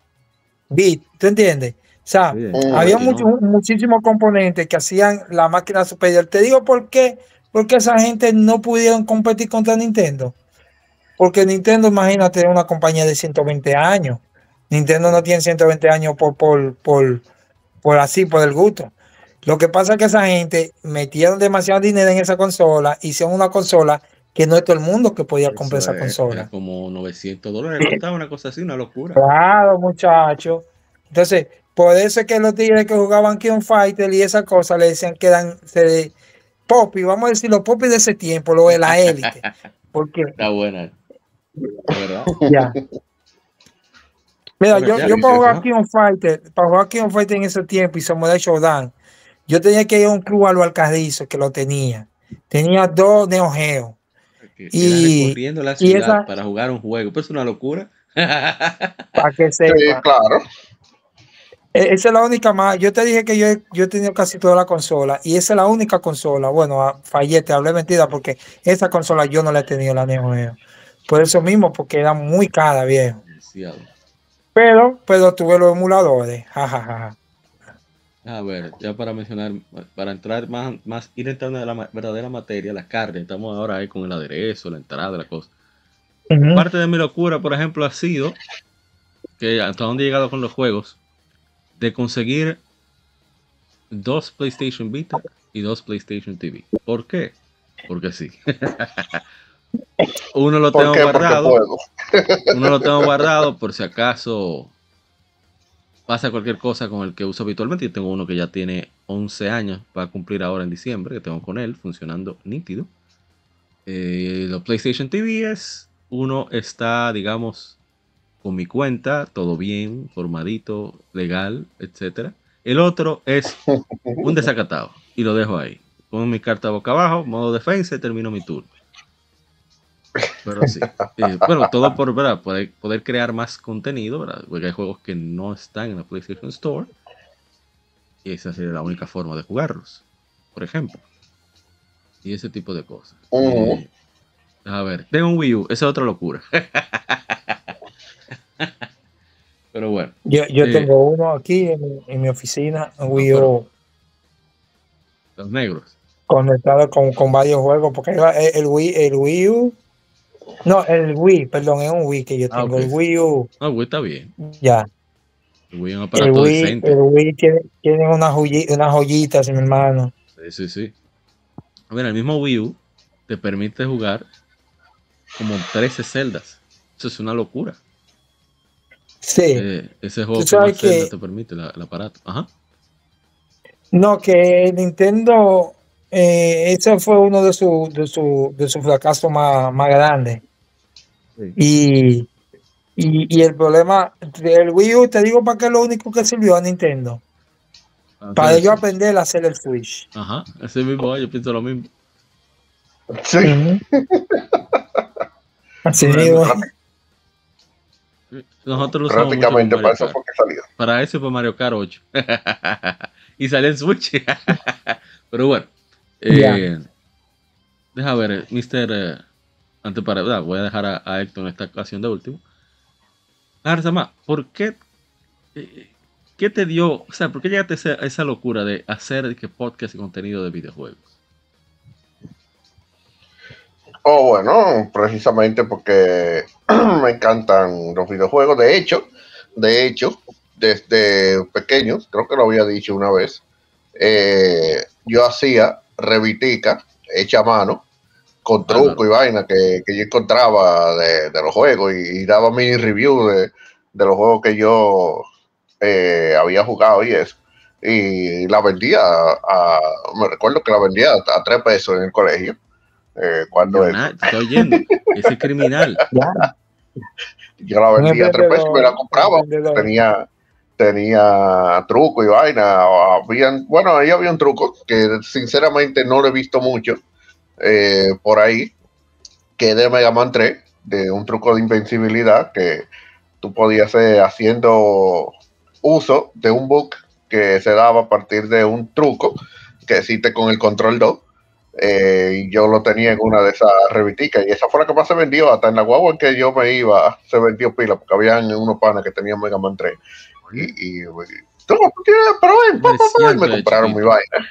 bits, ¿tú entiendes? O sea, había no. muchísimos componentes que hacían la máquina superior. Te digo por qué, porque esa gente no pudieron competir contra Nintendo. Porque Nintendo, imagínate, es una compañía de 120 años. Nintendo no tiene 120 años por, por, por, por así, por el gusto. Lo que pasa es que esa gente metieron demasiado dinero en esa consola, hicieron una consola que no es todo el mundo que podía comprar esa es, consola. Era como 900 dólares, costaba una cosa así, una locura. Claro, muchachos. Entonces, por eso es que los tigres que jugaban King Fighter y esas cosas le decían que eran se, popi, vamos a decir los popi de ese tiempo, lo de la élite. Porque, Está buena. Verdad. ya. Mira, yo, ya yo para jugar. King Fighter, para jugar King Fighter en ese tiempo y Samurai Showdown, yo tenía que ir a un club a lo Alcarrizo que lo tenía. Tenía dos Neo Geo. Que era Y- recorriendo la y ciudad esa- para jugar un juego. Pues es una locura. para que Sí, sepa. claro. E- Esa es la única más. Yo te dije que yo, he- yo he tenido casi toda la consola y esa es la única consola. Bueno, ah, fallé, te hablé mentira porque esa consola yo no la he tenido, la Neo Geo. Por eso mismo, porque era muy cara, viejo. Pero, pero tuve los emuladores. jajaja. A ver, ya para mencionar, para entrar más, más ir entrando en la verdadera materia, la carne, estamos ahora ahí con el aderezo, la entrada, la cosa. Ujú. Parte de mi locura, por ejemplo, ha sido que hasta donde he llegado con los juegos, de conseguir dos PlayStation Vita y dos PlayStation TV. ¿Por qué? Porque sí. Uno lo ¿Por tengo guardado. Uno lo tengo guardado por si acaso pasa cualquier cosa con el que uso habitualmente. Yo tengo uno que ya tiene 11 años para cumplir ahora en diciembre, que tengo con él funcionando nítido. Eh, los PlayStation TV es, uno está, digamos, con mi cuenta, todo bien, formadito, legal, etcétera. El otro es un desacatado y lo dejo ahí. Pongo mi carta boca abajo, modo defensa y termino mi turno. Pero sí. Eh, bueno, todo por ¿verdad? Poder, poder crear más contenido, ¿verdad? Porque hay juegos que no están en la PlayStation Store. Y esa sería la única forma de jugarlos, por ejemplo. Y ese tipo de cosas. Ujú. Eh, a ver, tengo un Wii U, esa es otra locura. Pero bueno, Yo, yo Eh. tengo uno aquí en, mi- en mi oficina, un Wii U, pero- los negros. conectado con, con varios juegos, porque el, el Wii, el Wii U, no, el Wii, perdón, es un Wii que yo Ah, tengo, el Wii U, Ah, Wii está bien. ya. El Wii es un El aparato Wii, decente. el Wii tiene, tiene unas, joyi- unas joyitas, mi hermano. Sí, sí, sí. Mira, el mismo Wii U te permite jugar como 13 celdas. Eso es una locura. Sí. Eh, ese juego que que- te permite la- el aparato. Ajá. No, que Nintendo, eh, ese fue uno de sus de su, de su fracasos más, más grandes. Sí. Y, y, y el problema del Wii U, te digo para qué es lo único que sirvió a Nintendo. Para Hacer ellos eso. aprender a hacer el Switch. Ajá, ese mismo, yo pienso lo mismo. Sí. Así mismo. Nosotros lo usamos Prácticamente para eso fue que salió. Para eso fue Mario Kart 8. y salió en Switch. Pero bueno. Eh, Deja ver, eh, Mr. eh, antes para ¿verdad? voy a dejar a, a Héctor en esta ocasión de último. Arzama, ¿por qué? eh, ¿Qué te dio? O sea, ¿por qué llegaste a esa, a esa locura de hacer que podcast y contenido de videojuegos? Oh, bueno, precisamente porque me encantan los videojuegos. De hecho, de hecho, desde pequeños, creo que lo había dicho una vez, eh, yo hacía revitica hecha a mano con truco y vaina que, que yo encontraba de, de los juegos y, y daba mini review de, de los juegos que yo eh, había jugado y eso. Y la vendía, a, a- me recuerdo que la vendía a, a tres pesos en el colegio. eh, cuando te estoy oyendo. Ese criminal. Yo la vendía a tres pesos y me la compraba. Tenía, tenía truco y vaina. Habían, bueno, ahí había un truco que sinceramente no lo he visto mucho eh, por ahí, que de Mega Man 3, de un truco de invencibilidad que tú podías hacer haciendo uso de un bug que se daba a partir de un truco que existe con el control 2. Eh, yo lo tenía en una de esas revisticas y esa fue la que más se vendió hasta en la guagua en que yo me iba se vendió pila porque habían unos panes que tenían Mega Man 3 y, y, Presión me compraron mi vaina.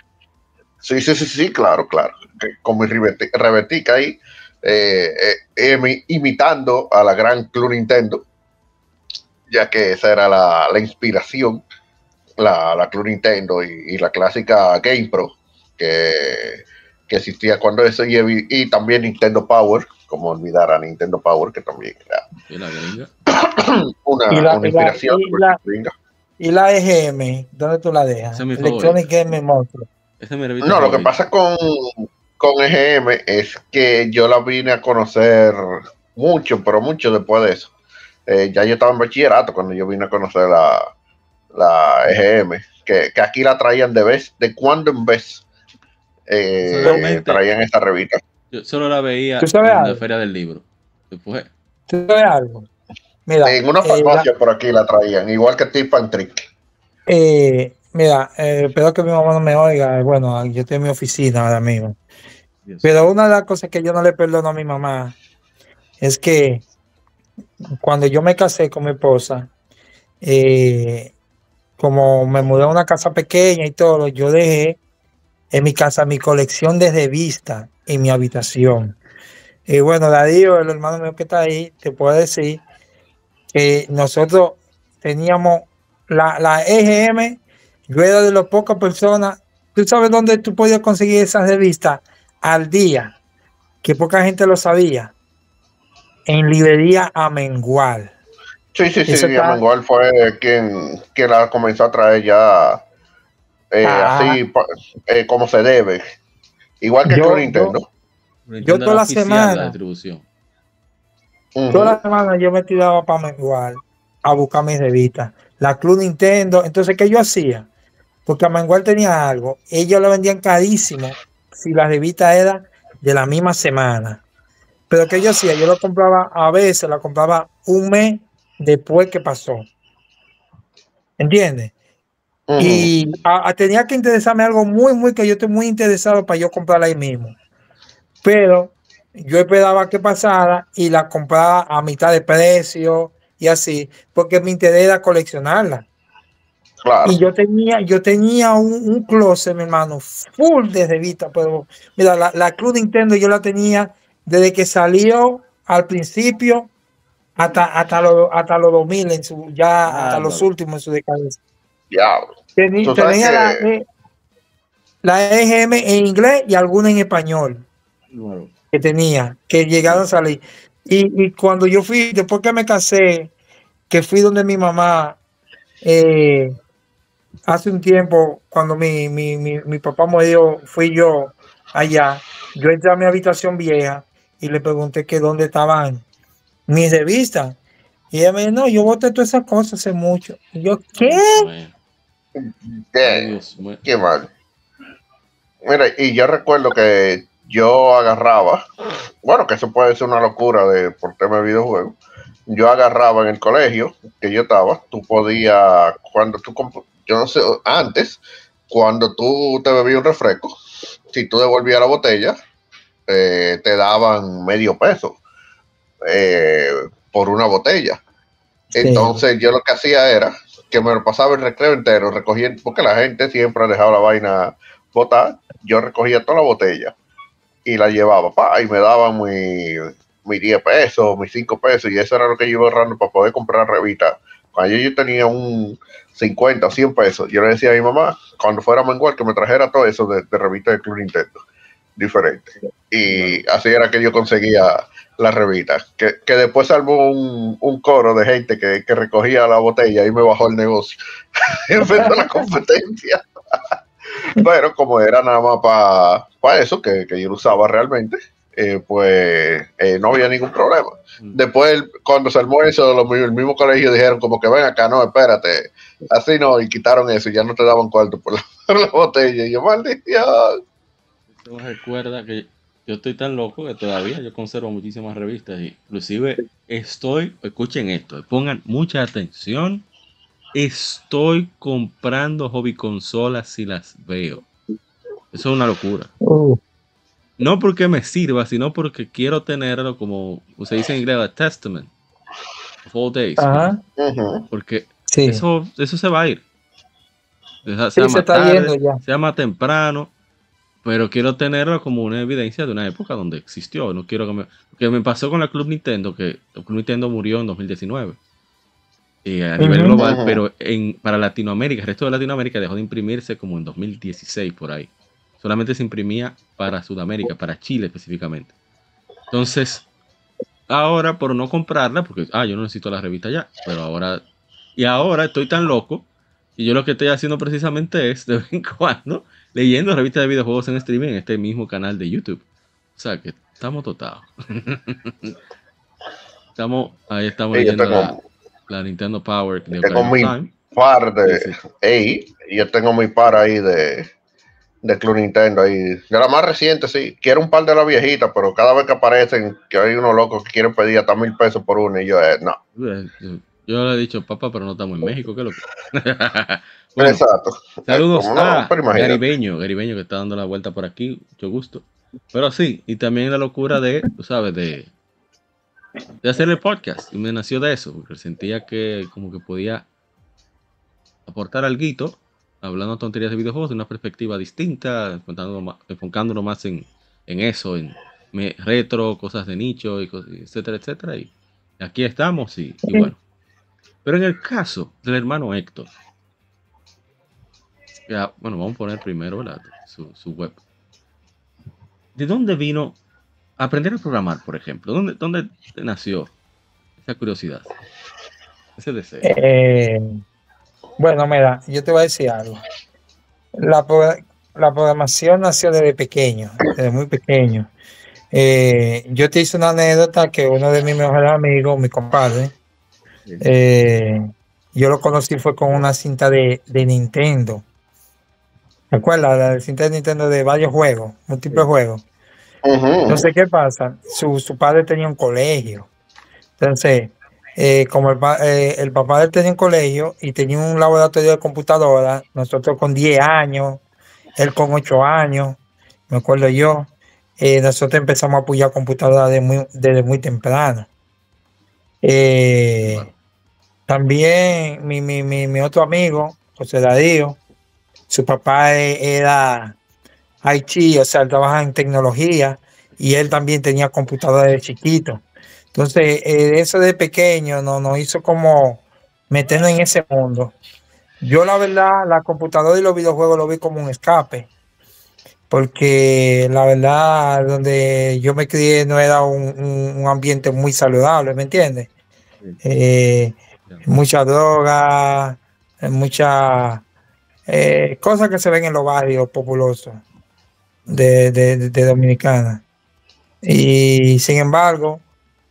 Sí, sí, sí, sí, claro, claro. Con mi rebetica ahí eh, eh, imi- imitando a la gran Club Nintendo ya que esa era la, la inspiración la, la Club Nintendo y, y la clásica Game Pro que, que existía cuando eso y, también Nintendo Power, como olvidar a Nintendo Power, que también era Y la gringa. una, Y la- una y la- inspiración. y la- Y la EGM, ¿dónde tú la dejas? Es Electronic Game Monster. Es No, lo que pasa con, con EGM es que yo la vine a conocer mucho, pero mucho después de eso. Eh, ya yo estaba en bachillerato cuando yo vine a conocer la, la EGM, que, que aquí la traían de vez, de cuando en vez. eh, traían esta revista. Yo solo la veía ¿Tú en la feria del libro. Después, ¿Tú sabes algo? Mira, En una eh, farmacia por aquí la traían, igual que Tip and Trick. Eh, mira, eh, espero que mi mamá no me oiga. Bueno, yo estoy en mi oficina ahora mismo. Pero una de las cosas que yo no le perdono a mi mamá es que cuando yo me casé con mi esposa, eh, como me mudé a una casa pequeña y todo, yo dejé en mi casa mi colección de revistas en mi habitación. Y bueno, Darío, el hermano mío que está ahí, te puede decir que nosotros teníamos la, la EGM, yo era de las pocas personas, ¿tú sabes dónde tú podías conseguir esas revistas al día? Que poca gente lo sabía. En librería Amengual. Sí, sí, sí, Amengual fue quien, quien la comenzó a traer ya eh, Ah. así eh, como se debe. Igual que Yo- con yo- Nintendo. Nintendo toda era la oficial semana- La Toda la semana yo me tiraba para Mengual a buscar mis revistas. La Club Nintendo. Entonces, ¿qué yo hacía? Porque a Mengual tenía algo. Ellos lo vendían carísimo si la revista era de la misma semana. Pero ¿qué yo hacía? Yo lo compraba a veces, la compraba un mes después que pasó. ¿Entiendes? Y a- a- tenía que interesarme algo muy, muy que yo estoy muy interesado para yo comprarla ahí mismo. Pero yo esperaba que pasara y la compraba a mitad de precio y así, porque mi interés era coleccionarla. Claro. Y yo tenía, yo tenía un, un closet, mi hermano, full de revistas, pero mira, la, la Club Nintendo yo la tenía desde que salió al principio hasta, hasta los hasta los 2000, en su, ya hasta Ah, los no. últimos en su decadencia. Diablo. Tenía la, que- E- la EGM en inglés y alguna en español Bueno, que tenía, que llegaron a salir. Y, y cuando yo fui, después que me casé, que fui donde mi mamá, eh, hace un tiempo, cuando mi, mi, mi, mi papá murió, fui yo allá. Yo entré a mi habitación vieja y le pregunté que dónde estaban mis revistas. Y ella me dijo, no, yo boté todas esas cosas hace mucho. Y yo, ¿qué? Dios. Qué mal. Mira, y yo recuerdo que yo agarraba, bueno, que eso puede ser una locura de por tema de videojuegos. Yo agarraba en el colegio que yo estaba, tú podías, cuando tú, yo no sé, antes, cuando tú te bebías un refresco, si tú devolvías la botella, eh, te daban medio peso eh, por una botella. Sí. Entonces yo lo que hacía era que me lo pasaba el recreo entero recogiendo, porque la gente siempre ha dejado la vaina botar, yo recogía toda la botella y la llevaba, pa, y me daban mi, mi 10 pesos, mis 5 pesos, y eso era lo que yo iba ahorrando para poder comprar revistas. Cuando yo, yo tenía un 50 o 100 pesos, yo le decía a mi mamá, cuando fuera a Mengual, que me trajera todo eso de, de revistas de Club Nintendo, diferente. Y así era que yo conseguía la revista, que, que después un, un coro de gente que, que recogía la botella y me bajó el negocio. Empezó la competencia. Pero como era nada más para eso, que, que yo lo usaba realmente, eh, pues eh, no había ningún problema. Después, cuando se armó eso, los, el mismo colegio dijeron como que ven acá, no, espérate, así no, y quitaron eso y ya no te daban cuarto por la, por la botella. Y yo, maldición. Esto me recuerda que yo estoy tan loco que todavía yo conservo muchísimas revistas. Inclusive estoy, escuchen esto, pongan mucha atención. Estoy comprando hobby consolas si las veo. Eso es una locura. Uh, No porque me sirva, sino porque quiero tenerlo como se dice en inglés, a testament of all days. ajá. Porque sí. eso, eso se va a ir. Sea, Sí, se más está tarde, yendo ya. sea más temprano, pero quiero tenerlo como una evidencia de una época donde existió. No quiero que me, que me pasó con la Club Nintendo, que el Club Nintendo murió en 2019. Eh, a nivel global, pero en, para Latinoamérica, el resto de Latinoamérica dejó de imprimirse como en 2016 por ahí. Solamente se imprimía para Sudamérica, para Chile específicamente. Entonces, ahora por no comprarla, porque ah, yo no necesito la revista ya, pero ahora y ahora estoy tan loco y yo lo que estoy haciendo precisamente es de vez en cuando leyendo revistas de videojuegos en streaming en este mismo canal de YouTube. O sea que estamos totados. estamos ahí estamos Sí, leyendo la, la Nintendo Power de tengo mi- Time. par de, Sí, sí. Ey, yo tengo mi par ahí de, de Club Nintendo ahí. De la más reciente, sí. Quiero un par de la viejita, pero cada vez que aparecen, que hay unos locos que quieren pedir hasta mil pesos por una, y yo, eh, no. Yo le he dicho, papá, pero no estamos en México, ¿qué es lo que? Bueno, Exacto. Saludos no, a. Garibeño, Garibeño que está dando la vuelta por aquí, mucho gusto. Pero sí, y también la locura de, tú sabes, de, de hacer el podcast. Y me nació de eso, porque sentía que como que podía aportar algo, hablando tonterías de videojuegos de una perspectiva distinta, enfocándolo más, enfocándolo más en, en eso, en me- retro, cosas de nicho, y etcétera, etcétera. Y aquí estamos, y, y bueno. Pero en el caso del hermano Héctor, ya, bueno, vamos a poner primero. Su, su web. ¿De dónde vino aprender a programar, por ejemplo? ¿Dónde, dónde te nació esa curiosidad? Ese deseo. Eh, bueno, mira, yo te voy a decir algo. La, pro- la programación nació desde pequeño, desde muy pequeño. Eh, yo te hice una anécdota que uno de mis mejores amigos, mi compadre, eh, yo lo conocí fue con una cinta de, de Nintendo. ¿Te acuerdas? La cinta de Nintendo de varios juegos, múltiples juegos. Ujú. Entonces, ¿qué pasa? Su, su padre tenía un colegio. Entonces, eh, como el, eh, el papá tenía un colegio y tenía un laboratorio de computadora, nosotros con 10 años, él con 8 años, me acuerdo yo, eh, nosotros empezamos a apoyar computadoras de muy- desde muy temprano. También mi, mi, mi, mi otro amigo, José Darío, su papá e- era IT, o sea, él trabaja en tecnología y él también tenía computadora de chiquito. Entonces, eh, eso de pequeño no, nos hizo como meternos en ese mundo. Yo, la verdad, la computadora y los videojuegos lo vi como un escape, porque la verdad, donde yo me crié no era un, un- un ambiente muy saludable, ¿me entiendes? Sí. Eh, mucha droga, eh, mucha eh, cosas que se ven en los barrios populosos de, de, de- Dominicana. Y sin embargo,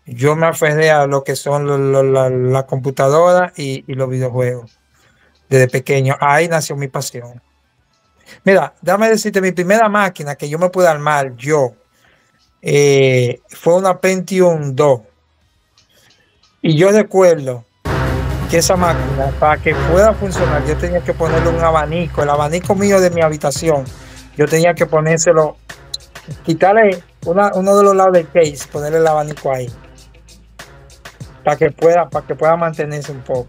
yo me aferré a lo que son la, la computadora y, y los videojuegos desde pequeño. Ahí nació mi pasión. Mira, déjame decirte, mi primera máquina que yo me pude armar yo eh, fue una Pentium 2. Y yo recuerdo que esa máquina, para que pueda funcionar, yo tenía que ponerle un abanico, el abanico mío de mi habitación. Yo tenía que ponérselo, quitarle una- uno de los lados del case, ponerle el abanico ahí. Para que pueda, para que pueda mantenerse un poco.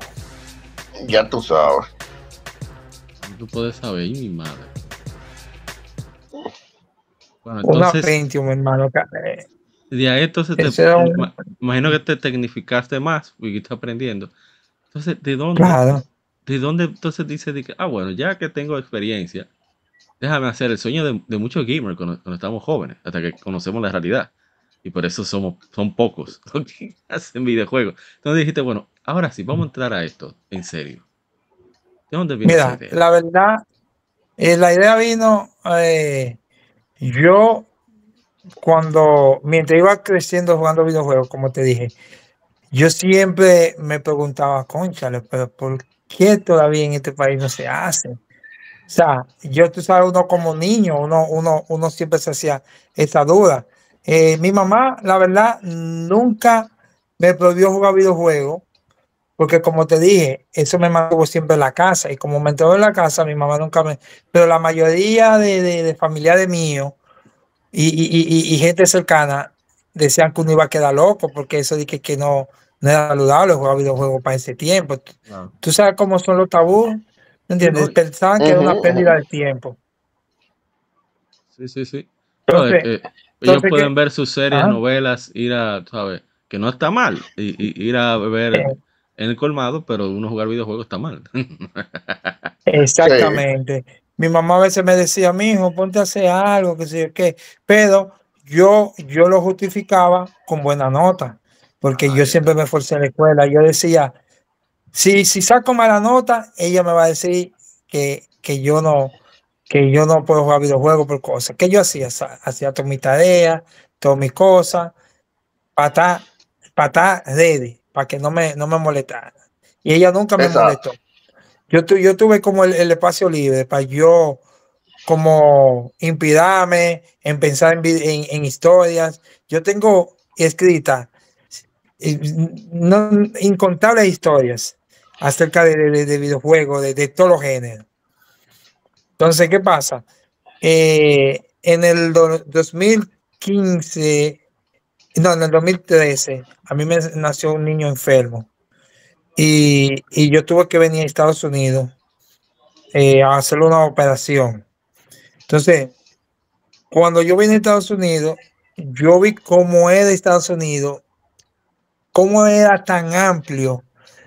Ya tú sabes. Tú puedes saber, y mi madre. Bueno, Una entonces, Pentium, hermano. eh, de ahí entonces te, un- imagino que te tecnificaste más y que estás aprendiendo. Entonces, ¿de dónde, Claro. de dónde entonces dices de que, ah, bueno, ya que tengo experiencia, déjame hacer el sueño de, de muchos gamers cuando, cuando estamos jóvenes, hasta que conocemos la realidad. Y por eso somos, son pocos los que hacen videojuegos. Entonces dijiste, bueno, ahora sí, vamos a entrar a esto, en serio. ¿De dónde viene esa Mira, idea? la verdad, eh, la idea vino, eh, yo cuando, mientras iba creciendo jugando videojuegos, como te dije, yo siempre me preguntaba, conchale, pero ¿por qué todavía en este país no se hace? O sea, yo, tú sabes, uno como niño, uno, uno, uno siempre se hacía esa duda. Eh, mi mamá, la verdad, nunca me prohibió jugar videojuegos, porque como te dije, eso me mantuvo siempre en la casa. Y como me entró en la casa, mi mamá nunca me... Pero la mayoría de, de- de familiares míos y, y- y- y gente cercana decían que uno iba a quedar loco, porque eso de que, que no, no era saludable jugar videojuegos para ese tiempo. Tú sabes cómo son los tabús, ¿me entiendes? Pensaban que era una pérdida de tiempo. Sí, sí, sí. No, Entonces, que ellos pueden que- ver sus series, novelas, ir a, ¿sabes? Que no está mal. Y, y- ir a beber Eh. en el colmado, pero uno jugar videojuegos está mal. Exactamente. Mi mamá a veces me decía, mi hijo, ponte a hacer algo, que sé yo qué. Pero yo, yo lo justificaba con buena nota, porque Ah, yo siempre me esforcé en la escuela. Yo decía, si, si saco mala nota, ella me va a decir que, que yo no, que yo no puedo jugar videojuegos por cosas. ¿Qué yo hacía? Hacía todas mis tareas, todas mis cosas, para estar, para estar ready, para que no me, no me molestara. Y ella nunca me Exacto. molestó. Yo, tu- yo tuve como el, el espacio libre para yo como inspirarme en pensar en, en, en historias. Yo tengo escrita no, incontables historias acerca de, de, videojuegos, de, todos los géneros. Entonces, ¿qué pasa? Eh, en el 2015, no, en el 2013, a mí me nació un niño enfermo y, y yo tuve que venir a Estados Unidos eh, a hacer una operación. Entonces, cuando yo vine a Estados Unidos, yo vi cómo era Estados Unidos, cómo era tan amplio.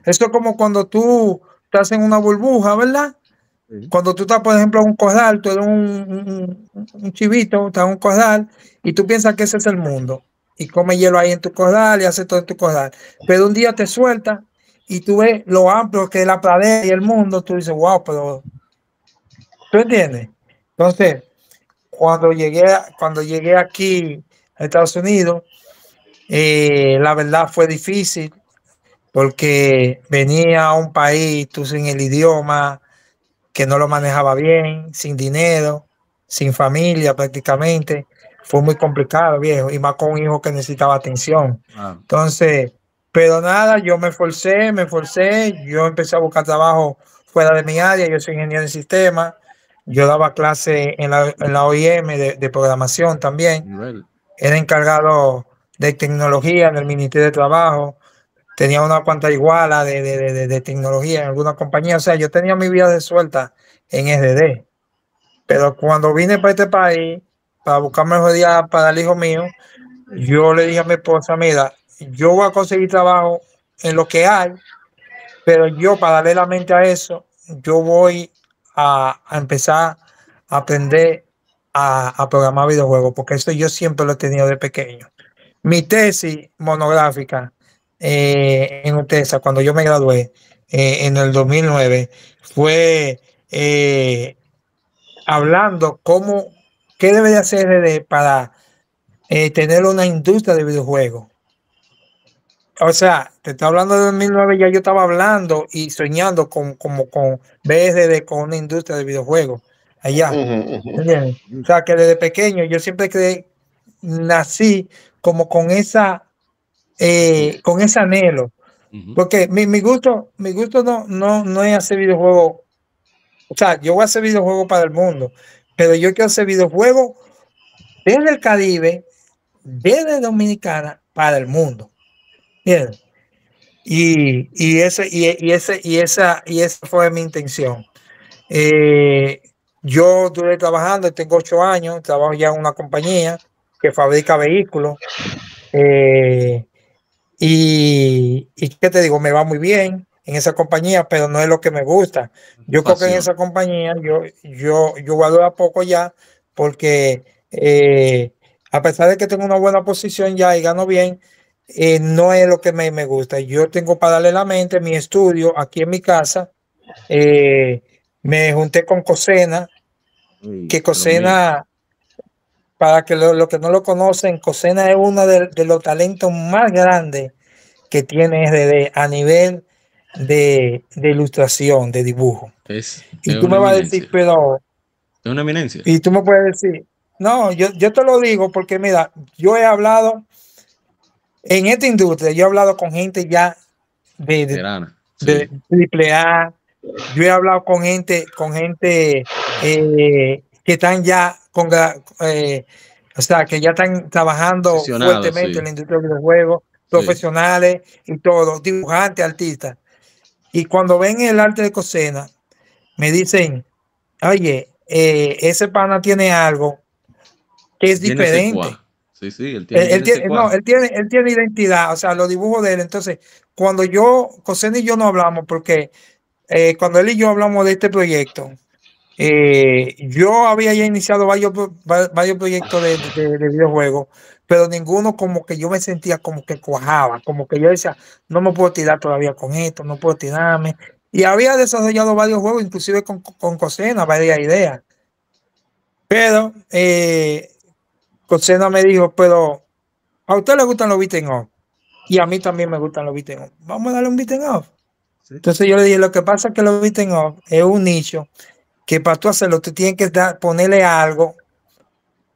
Esto es como cuando tú estás en una burbuja, ¿verdad? Cuando tú estás, por ejemplo, en un corral, tú eres un, un, chivito, estás en un corral y tú piensas que ese es el mundo y come hielo ahí en tu corral y hace todo en tu corral. Pero un día te suelta y tú ves lo amplio que es la pradera y el mundo, tú dices, wow, pero ¿tú entiendes? Entonces, cuando llegué, cuando llegué aquí a Estados Unidos, eh, la verdad fue difícil porque venía a un país, tú sin el idioma, que no lo manejaba bien, sin dinero, sin familia prácticamente. Fue muy complicado, viejo, y más con un hijo que necesitaba atención. Ah. Entonces, pero nada, yo me forcé, me forcé, yo empecé a buscar trabajo fuera de mi área, yo soy ingeniero en sistemas, yo daba clase en la, en la OIM de, programación también, era encargado de tecnología en el Ministerio de Trabajo, tenía una cuanta iguala de, de, de, tecnología en alguna compañía. O sea, yo tenía mi vida de suelta en SDD. Pero cuando vine para este país, para buscar mejor día para el hijo mío, yo le dije a mi esposa, mira, yo voy a conseguir trabajo en lo que hay, pero yo paralelamente a eso, yo voy a, empezar a aprender a, a, programar videojuegos, porque eso yo siempre lo he tenido de pequeño. Mi tesis monográfica eh, en UTESA, cuando yo me gradué eh, en el 2009, fue eh, hablando cómo, qué debe de hacer para tener una industria de videojuegos. O sea, te estoy hablando de 2009, ya yo estaba hablando y soñando con, como con BSD, con una industria de videojuegos allá. O sea, que desde pequeño yo siempre creí, nací como con esa eh, con ese anhelo. Porque mi, mi, gusto, mi gusto no, no, no es hacer videojuegos. O sea, yo voy a hacer videojuegos para el mundo, pero yo quiero hacer videojuegos desde el Caribe, desde Dominicana para el mundo. Bien. Y, y, ese, y, y, ese, y, esa, y esa fue mi intención. Eh, yo duré trabajando, tengo ocho años, trabajo ya en una compañía que fabrica vehículos. Eh, y, y qué te digo, me va muy bien en esa compañía, pero no es lo que me gusta. Yo creo que en esa compañía yo, yo, yo voy a durar poco ya, porque eh, a pesar de que tengo una buena posición ya y gano bien, eh, no es lo que me, me, gusta. Yo tengo paralelamente mi estudio aquí en mi casa. Eh, me junté con Cosena, que Cosena para que lo, que no lo conocen, Cosena es uno de, los talentos más grandes que tiene SDD a nivel de, ilustración, de dibujo. y tú me vas a decir, pero... Es una eminencia. Y tú me puedes decir, no, yo, yo te lo digo porque mira, yo he hablado en esta industria, yo he hablado con gente ya de, de, triple A, yo he hablado con gente, con gente eh, que están ya con, eh, o sea, que ya están trabajando fuertemente en la industria de videojuegos, profesionales y todo, dibujantes, artistas. Y cuando ven el arte de cocina, me dicen, oye, eh, ese pana tiene algo que es diferente. Sí, sí, él tiene, él, tiene, no, él tiene, él tiene identidad, o sea, los dibujos de él. Entonces, cuando yo, Cosena y yo no hablamos, porque eh, cuando él y yo hablamos de este proyecto, eh, yo había ya iniciado varios, varios proyectos de, videojuegos, pero ninguno como que yo me sentía como que cuajaba, como que yo decía, no me puedo tirar todavía con esto, no puedo tirarme. Y había desarrollado varios juegos, inclusive con, con Cosena, varias ideas. Pero eh, Cosena me dijo, pero a usted le gustan los beaten off. Y a mí también me gustan los beaten off. Vamos a darle un beaten off. Entonces yo le dije, lo que pasa es que los beaten off es un nicho que para tú hacerlo, tú tienes que dar, ponerle algo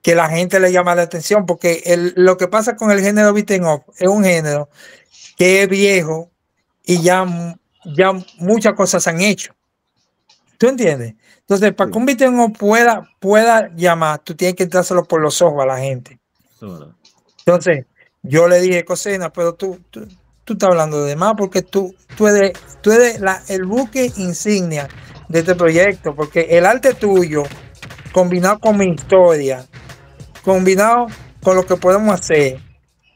que la gente le llama la atención, porque el, lo que pasa con el género beaten up es un género que es viejo y ya, ya muchas cosas se han hecho. ¿Tú entiendes? Entonces, para que un VTN pueda, pueda llamar, tú tienes que entrárselo por los ojos a la gente. Entonces, yo le dije, Cocena, pero tú, tú, estás hablando de más porque tú, tú eres, tú eres la, el buque insignia de este proyecto, porque el arte tuyo, combinado con mi historia, combinado con lo que podemos hacer,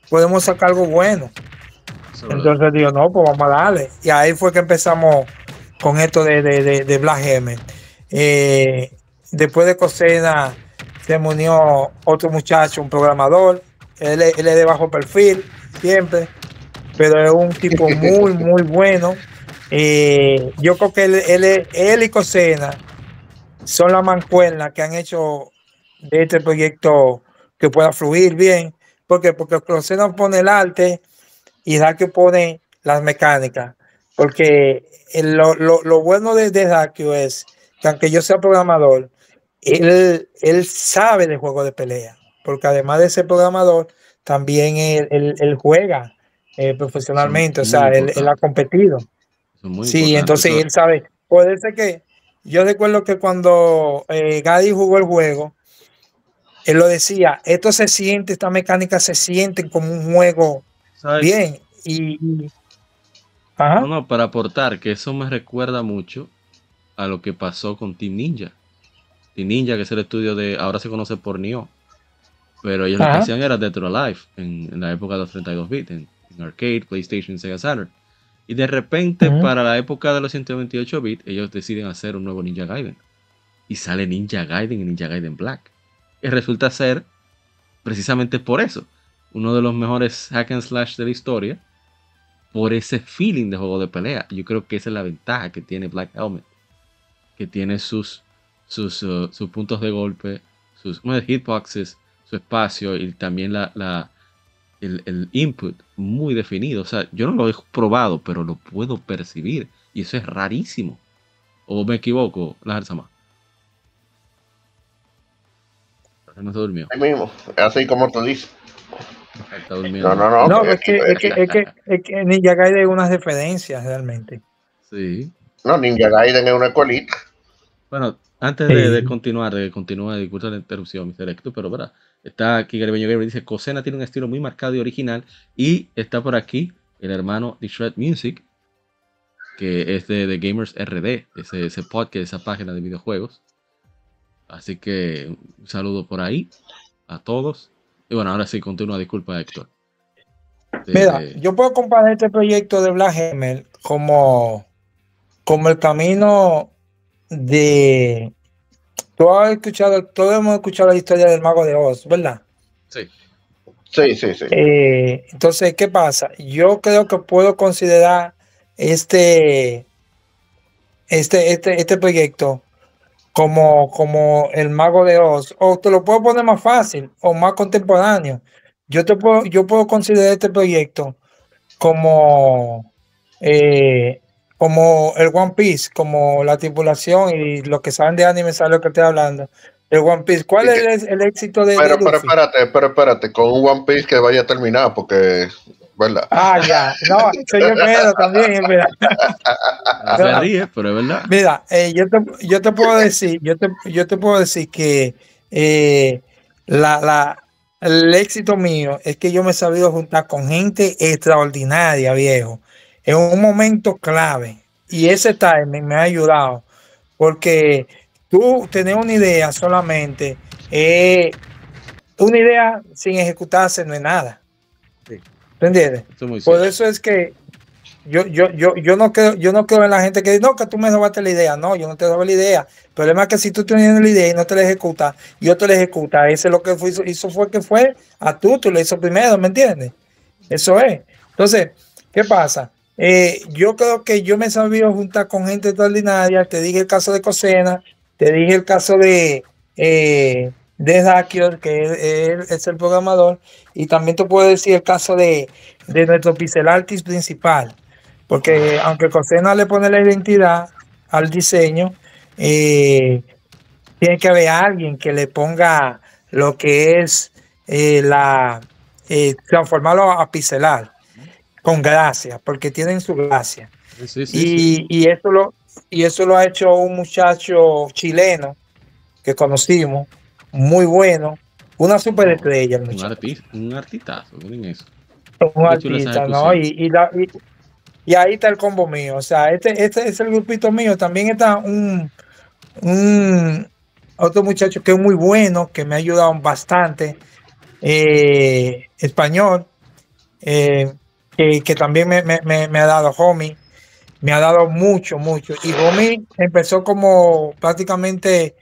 podemos sacar algo bueno. Entonces digo, no, pues vamos a darle. Y ahí fue que empezamos con esto de, de, de, Black eh, después de Cocena se me unió otro muchacho, un programador. Él, él, es de bajo perfil, siempre, pero es un tipo muy, muy bueno. Eh, yo creo que él, él, y Cocena son la mancuerna que han hecho de este proyecto que pueda fluir bien. ¿Por qué? Porque Cocena pone el arte y que pone las mecánicas. Porque lo, lo, lo bueno de, de es que aunque yo sea programador, él, él sabe de juego de pelea. Porque además de ser programador, también él, juega eh, profesionalmente. o sea, él, ha competido. Sí, entonces él sabe. Puede ser que yo recuerdo que cuando eh, Gadi jugó el juego, él lo decía, esto se siente, esta mecánica se siente como un juego bien. Y, No, no, para aportar, que eso me recuerda mucho a lo que pasó con Team Ninja. Team Ninja, que es el estudio de, ahora se conoce por Nioh, pero ellos lo que hacían era Dead or Alive en, la época de los 32 bits, en, arcade, PlayStation, Sega Saturn. Y de repente, para la época de los 128 bits, ellos deciden hacer un nuevo Ninja Gaiden. Y sale Ninja Gaiden y Ninja Gaiden Black. Y resulta ser, precisamente por eso, uno de los mejores hack and slash de la historia. Por ese feeling de juego de pelea. Yo creo que esa es la ventaja que tiene Black Helmet. Que tiene sus, sus, uh, sus puntos de golpe, sus hitboxes, su espacio y también la, el, input muy definido. O sea, yo no lo he probado, pero lo puedo percibir. Y eso es rarísimo. ¿O me equivoco, la más? No se durmió. Ahí mismo, así como tú dices. Está durmiendo. No, no, no. No, es que, es que, es que, es que Ninja Gaiden es unas referencias realmente. Sí. No, Ninja Gaiden es una escuelita. Bueno, antes de, de continuar, de continuar, disculpa la interrupción, Mr. Héctor, pero verdad, está aquí Garibeño Gamer, dice, Cosena tiene un estilo muy marcado y original, y está por aquí el hermano de Shred Music, que es de, de Gamers RD, ese, ese podcast, esa página de videojuegos. Así que un saludo por ahí a todos. Y bueno, ahora sí, continúa, disculpa Héctor. Mira, yo puedo comparar este proyecto de Black Hammer como, como el camino de... Tú has escuchado, todos hemos escuchado la historia del mago de Oz, ¿verdad? Sí. Sí, sí, sí. Eh, entonces, ¿qué pasa? Yo creo que puedo considerar este, este, este, este proyecto como, como el mago de Oz, o te lo puedo poner más fácil o más contemporáneo. Yo, te puedo, yo puedo considerar este proyecto como, eh, como el One Piece, como la tripulación y los que saben de anime saben lo que estoy hablando. El One Piece, ¿cuál es el, éxito de Pero, pero espérate, pero espérate, con un One Piece que vaya a terminar, porque ¿verdad? Ah, ya. No, soy yo pedo también, mira. Se ríe, pero es verdad. Mira, eh, yo, te, yo te puedo decir, yo te, yo te puedo decir que eh, la, la, el éxito mío es que yo me he sabido juntar con gente extraordinaria, viejo, en un momento clave. Y ese timing me ha ayudado, porque tú tener una idea solamente, eh, una idea sin ejecutarse no es nada. ¿Te entiendes? Por eso es que yo, yo, yo, yo no creo, yo no creo en la gente que dice, no, que tú me robaste la idea. No, yo no te robé la idea. El problema es que si tú tienes la idea y no te la ejecutas, yo te la ejecuta. Ese es lo que fue, hizo, fue que fue a tú, tú lo hizo primero, ¿me entiendes? Eso es. Entonces, ¿qué pasa? Eh, yo creo que yo me he sabido juntar con gente extraordinaria. Te dije el caso de Cosena, te dije el caso de eh, de Dakior, que es, el programador, y también te puedo decir el caso de, nuestro pixel artist principal, porque aunque Cosena le pone la identidad al diseño, eh, tiene que haber alguien que le ponga lo que es eh, la eh, transformarlo a pixelar. Con gracia, porque tienen su gracia. Sí, sí. Y, y eso lo, y eso lo ha hecho un muchacho chileno que conocimos, muy bueno, una superestrella, el Un, muchacho. artista, un artistazo, miren eso. un artista, ¿no? Y, y, la- y- y ahí está el combo mío. O sea, este, este es el grupito mío. También está un, un otro muchacho que es muy bueno, que me ha ayudado bastante, eh, español, eh, que, también me, ha dado homie, me ha dado mucho, mucho. Y homie empezó como prácticamente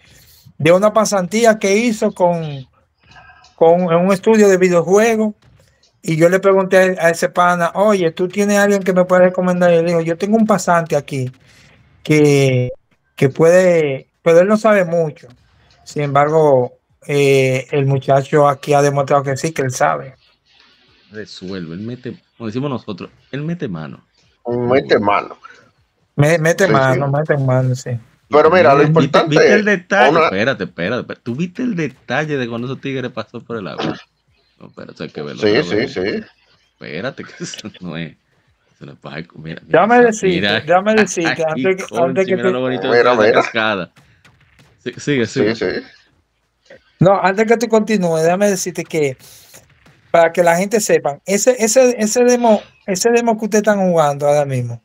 de una pasantía que hizo con, con un estudio de videojuegos. Y yo le pregunté a ese pana, oye, ¿tú tienes alguien que me puede recomendar? Y le digo, yo tengo un pasante aquí que, que puede, pero él no sabe mucho. Sin embargo, eh, el muchacho aquí ha demostrado que sí, que él sabe. Resuelve, él mete, como decimos nosotros, él mete mano. Mete mano. Me- mete Sí, mano, sí. mete mano, sí. Pero mira, lo ¿Viste- importante ¿Viste el detalle? una- Espérate, espérate, espérate. ¿Tú viste el detalle de cuando esos tigres pasó por el agua? No, espérate, hay que verlo. Sí, sí, sí. Espérate, que eso no es. Eso no es para. Mira, mira, Déjame decirte, mira. déjame decirte, Ay, antes, antes que mira te, lo bonito Mira, de la mira. cascada. Sí, Sigue, sigue. Sí, sí. no, antes que tú continúes, déjame decirte que para que la gente sepa, ese, ese, ese demo, ese demo que ustedes están jugando ahora mismo,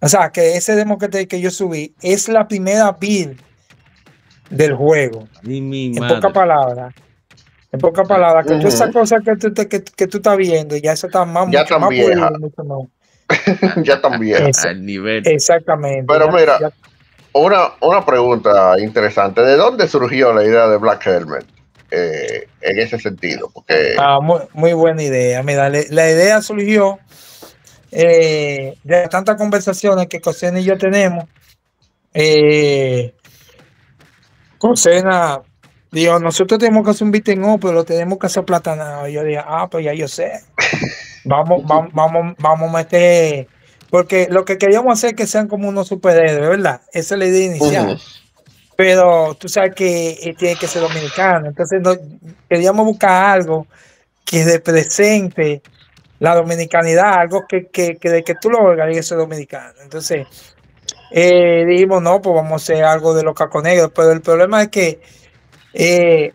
o sea, que ese demo que, te- que yo subí es la primera build del juego. Mi En madre. pocas palabras. En pocas palabras, que todas esas cosas que tú, te- que, que tú estás viendo, ya eso está más, Ya mucho más vieja. pulido, mucho más. ya también. Al nivel. Exactamente. Pero Ya- mira, ya- Una, una pregunta interesante. ¿De dónde surgió la idea de Black Helmet? Eh, en ese sentido. Porque Ah, muy, muy buena idea. Mira, le- la idea surgió eh, de tantas conversaciones que Cosena y yo tenemos. Eh, Cosena dijo, nosotros tenemos que hacer un beating up, pero lo tenemos que hacer platanado. Y yo dije, ah, pues ya yo sé. Vamos, vamos, vamos, vamos a meter. Porque lo que queríamos hacer es que sean como unos superhéroes, ¿verdad? Esa es la idea inicial Ujú. Pero tú sabes que eh, tiene que ser dominicano. Entonces queríamos buscar algo que represente la dominicanidad, algo que, que, que de que tú lo oigas y dominicano. Entonces eh, dijimos, no, pues vamos a hacer algo de los caconegros, pero el problema es que eh,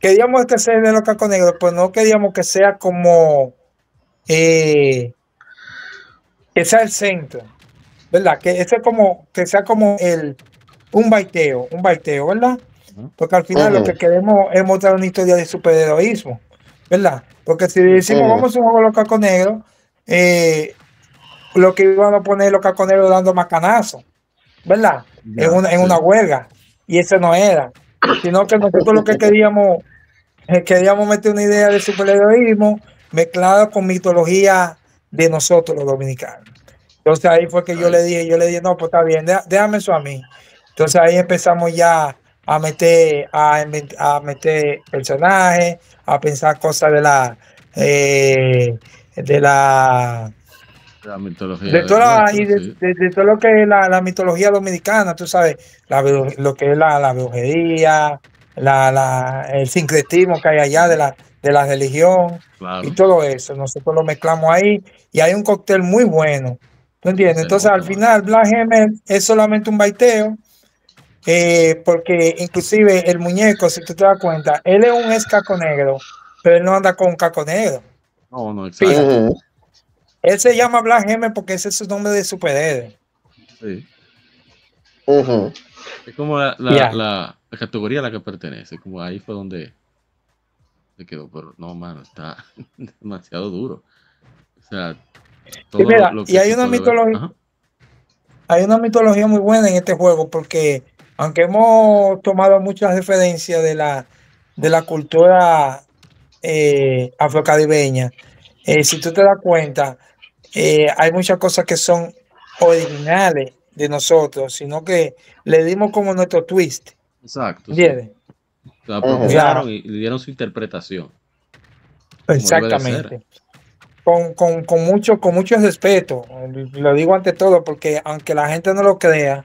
queríamos que sea de los caconegros, pues no queríamos que sea como que sea el centro, ¿verdad? Que ese como que sea como el un baiteo, un baiteo, ¿verdad? Porque al final lo que queremos es mostrar una historia de superheroísmo, ¿verdad? Porque si decimos vamos a un juego los caconegros, eh, lo que iban a poner los caconegros dando macanazos, ¿verdad? Ya, en, una, en sí. una huelga. Y eso no era. Sino que nosotros lo que queríamos, eh, queríamos meter una idea de superheroísmo mezclada con mitología de nosotros los dominicanos. Entonces ahí fue que yo le dije, yo le dije, no, pues está bien, déjame eso a mí. Entonces ahí empezamos ya a meter, a, meter personajes, a pensar cosas de la eh, de la La mitología. de toda nuestra, y de, sí. de- de todo lo que es la, la mitología dominicana, tú sabes, la, lo que es la, la brujería, la, la- el sincretismo que hay allá de la, de la religión Claro. y todo eso. Nosotros lo mezclamos ahí y hay un cóctel muy bueno. ¿Tú entiendes? Entonces, al final, Black Hammer es solamente un baiteo. Eh, porque inclusive el muñeco, si tú te das cuenta, él es un ex caco negro, pero él no anda con caco negro. No, no, exacto. Él se llama Black Hammer porque ese es su nombre de superhéroe. Sí. Es como la, la, Ya. la- la categoría a la que pertenece. Como ahí fue donde se quedó. Pero no, mano, está demasiado duro. O sea, todo mira, lo que y hay una mitología- hay una mitología muy buena en este juego porque aunque hemos tomado muchas referencias de la, de la cultura eh, afrocaribeña, eh, si tú te das cuenta, eh, hay muchas cosas que son originales de nosotros, sino que le dimos como nuestro twist, Exacto. sí. ¿entiendes? Se la apropiaron y le dieron su interpretación. Exactamente. Con, con, con mucho, con mucho respeto, lo digo ante todo, porque aunque la gente no lo crea,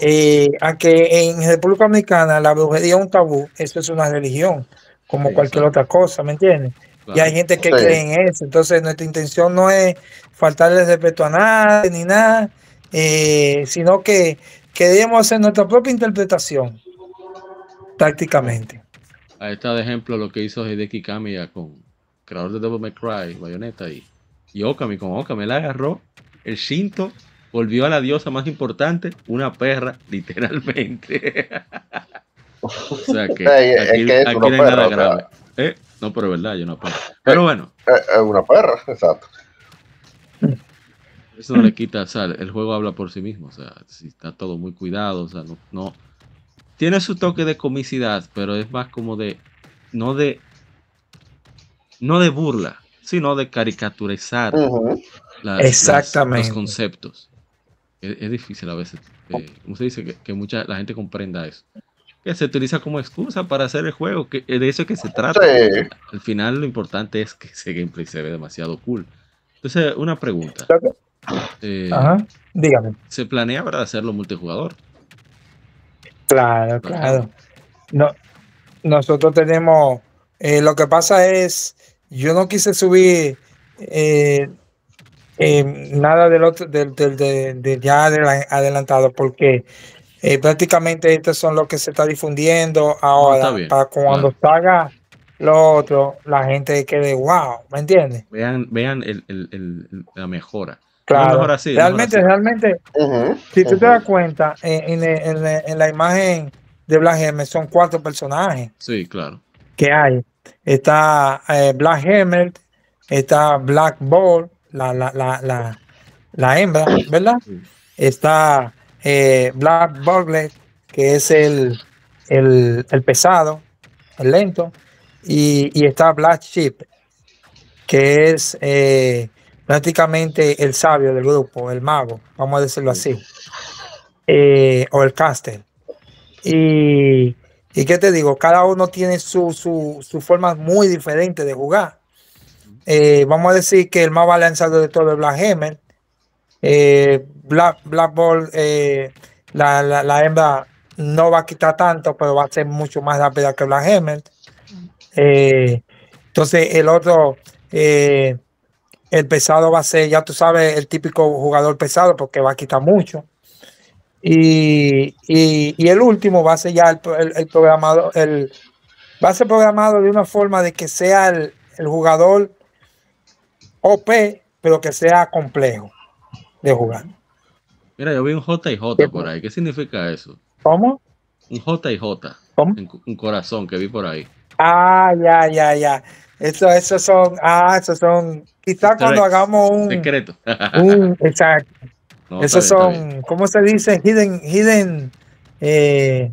eh, aunque en República Dominicana la brujería es un tabú, eso es una religión, como Sí, cualquier otra cosa, ¿me entiendes? Y hay gente que cree en eso. Entonces, nuestra intención no es faltarle respeto a nadie ni nada, eh, sino que queremos hacer nuestra propia interpretación, prácticamente. Ahí está de ejemplo lo que hizo Hideki Kamiya con creador de Devil May Cry, Bayonetta y, y Okami. Con Okami la agarró el Shinto, volvió a la diosa más importante, una perra, literalmente. o sea que aquí, no hay nada grave. ¿Eh? No, pero es verdad, yo no perra. Pero bueno. Es una perra, exacto. Eso no le quita, o sea, el juego habla por sí mismo, o sea, si está todo muy cuidado, o sea, no, no, tiene su toque de comicidad, pero es más como de, no de, no de burla, sino de caricaturizar Exactamente. los conceptos. Es, difícil a veces, eh, como se dice, que, mucha la gente comprenda eso. Que se utiliza como excusa para hacer el juego, que de eso es que se trata. Al final lo importante es que ese gameplay se ve demasiado cool. Entonces, una pregunta. Eh, Ajá, dígame. ¿Se planea para hacerlo multijugador? Claro, claro. No, nosotros tenemos, eh, lo que pasa es, yo no quise subir eh, nada del otro, del, de, ya adelantado, porque prácticamente estos son los que se está difundiendo ahora, para cuando salga lo otro, la gente quede wow, ¿me entiendes? Vean, vean el, la mejora. Claro, realmente, realmente, si tú te das cuenta, en, en, la imagen de Black Hammer son cuatro personajes. Sí, claro. Que hay. Está eh, Black Hammer, está Black Ball, la, la, la, la, la hembra, ¿verdad? Está eh, Black Boglet, que es el, el, el pesado, el lento y, está Black Sheep, que es eh, prácticamente el sabio del grupo, el mago, vamos a decirlo así, eh, o el caster. Y, y qué te digo, cada uno tiene su, su, forma muy diferente de jugar. Eh, vamos a decir que el más balanceado de todo es Black Hammer. Black, Black Ball, la, la, hembra no va a quitar tanto, pero va a ser mucho más rápida que Black Hammer. Eh, entonces, el otro, eh, el pesado va a ser, ya tú sabes, el típico jugador pesado porque va a quitar mucho. Y, el último va a ser ya el, programado, el, va a ser programado de una forma de que sea el, jugador OP, pero que sea complejo de jugar. Mira, yo vi un JJ por ahí. ¿Qué significa eso? ¿Cómo? Un JJ. ¿Cómo? Un corazón que vi por ahí. Ah, ya, ya, ya. Eso, esos son, ah, esos son, quizás cuando hagamos un secreto. exacto. esos son, ¿cómo se dice? Hidden, hidden, eh,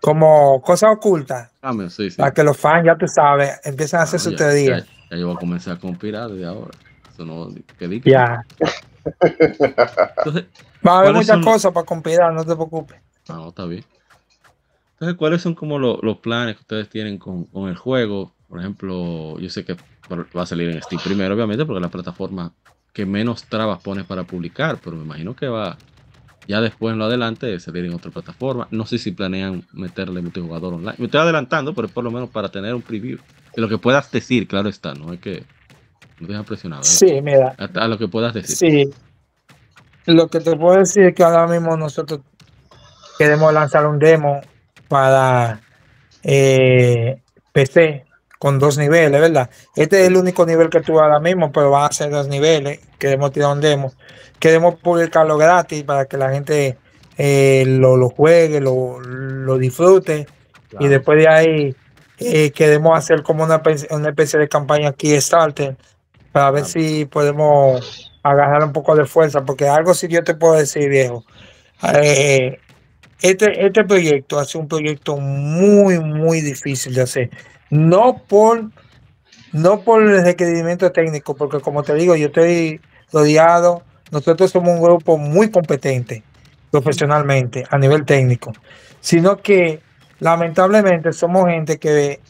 como cosas ocultas. Ah, sí, sí. Para que los fans, ya tú sabes, empiezan a hacer su teoría. Ya, ya, yo voy a comenzar a conspirar desde ahora. Eso no, ¿qué Ya. Va a haber muchas cosas para conspirar, no te preocupes. Ah, no, está bien. Entonces, ¿cuáles son como los planes que ustedes tienen con, el juego? Por ejemplo, yo sé que va a salir en Steam primero, obviamente, porque es la plataforma que menos trabas pone para publicar, pero me imagino que va ya después en lo adelante salir en otra plataforma. No sé si planean meterle multijugador online. Me estoy adelantando, pero es por lo menos para tener un preview. De lo que puedas decir, claro está, no es que no te dejan presionado. Sí, mira. A, lo que puedas decir. Sí. Lo que te puedo decir es que ahora mismo nosotros queremos lanzar un demo para eh, PC con dos niveles, ¿verdad? Este es el único nivel que tuve ahora mismo, pero van a ser dos niveles. Queremos tirar un demo. Queremos publicarlo gratis para que la gente eh, lo, juegue, lo, disfrute. Y después de ahí eh, queremos hacer como una, una especie de campaña aquí Starter para ver si podemos agarrar un poco de fuerza, porque algo si yo te puedo decir, viejo. Eh, este, este proyecto ha sido un proyecto muy, muy difícil de hacer. No por, no por el requerimiento técnico, porque como te digo, yo estoy rodeado, nosotros somos un grupo muy competente profesionalmente a nivel técnico, sino que lamentablemente somos gente que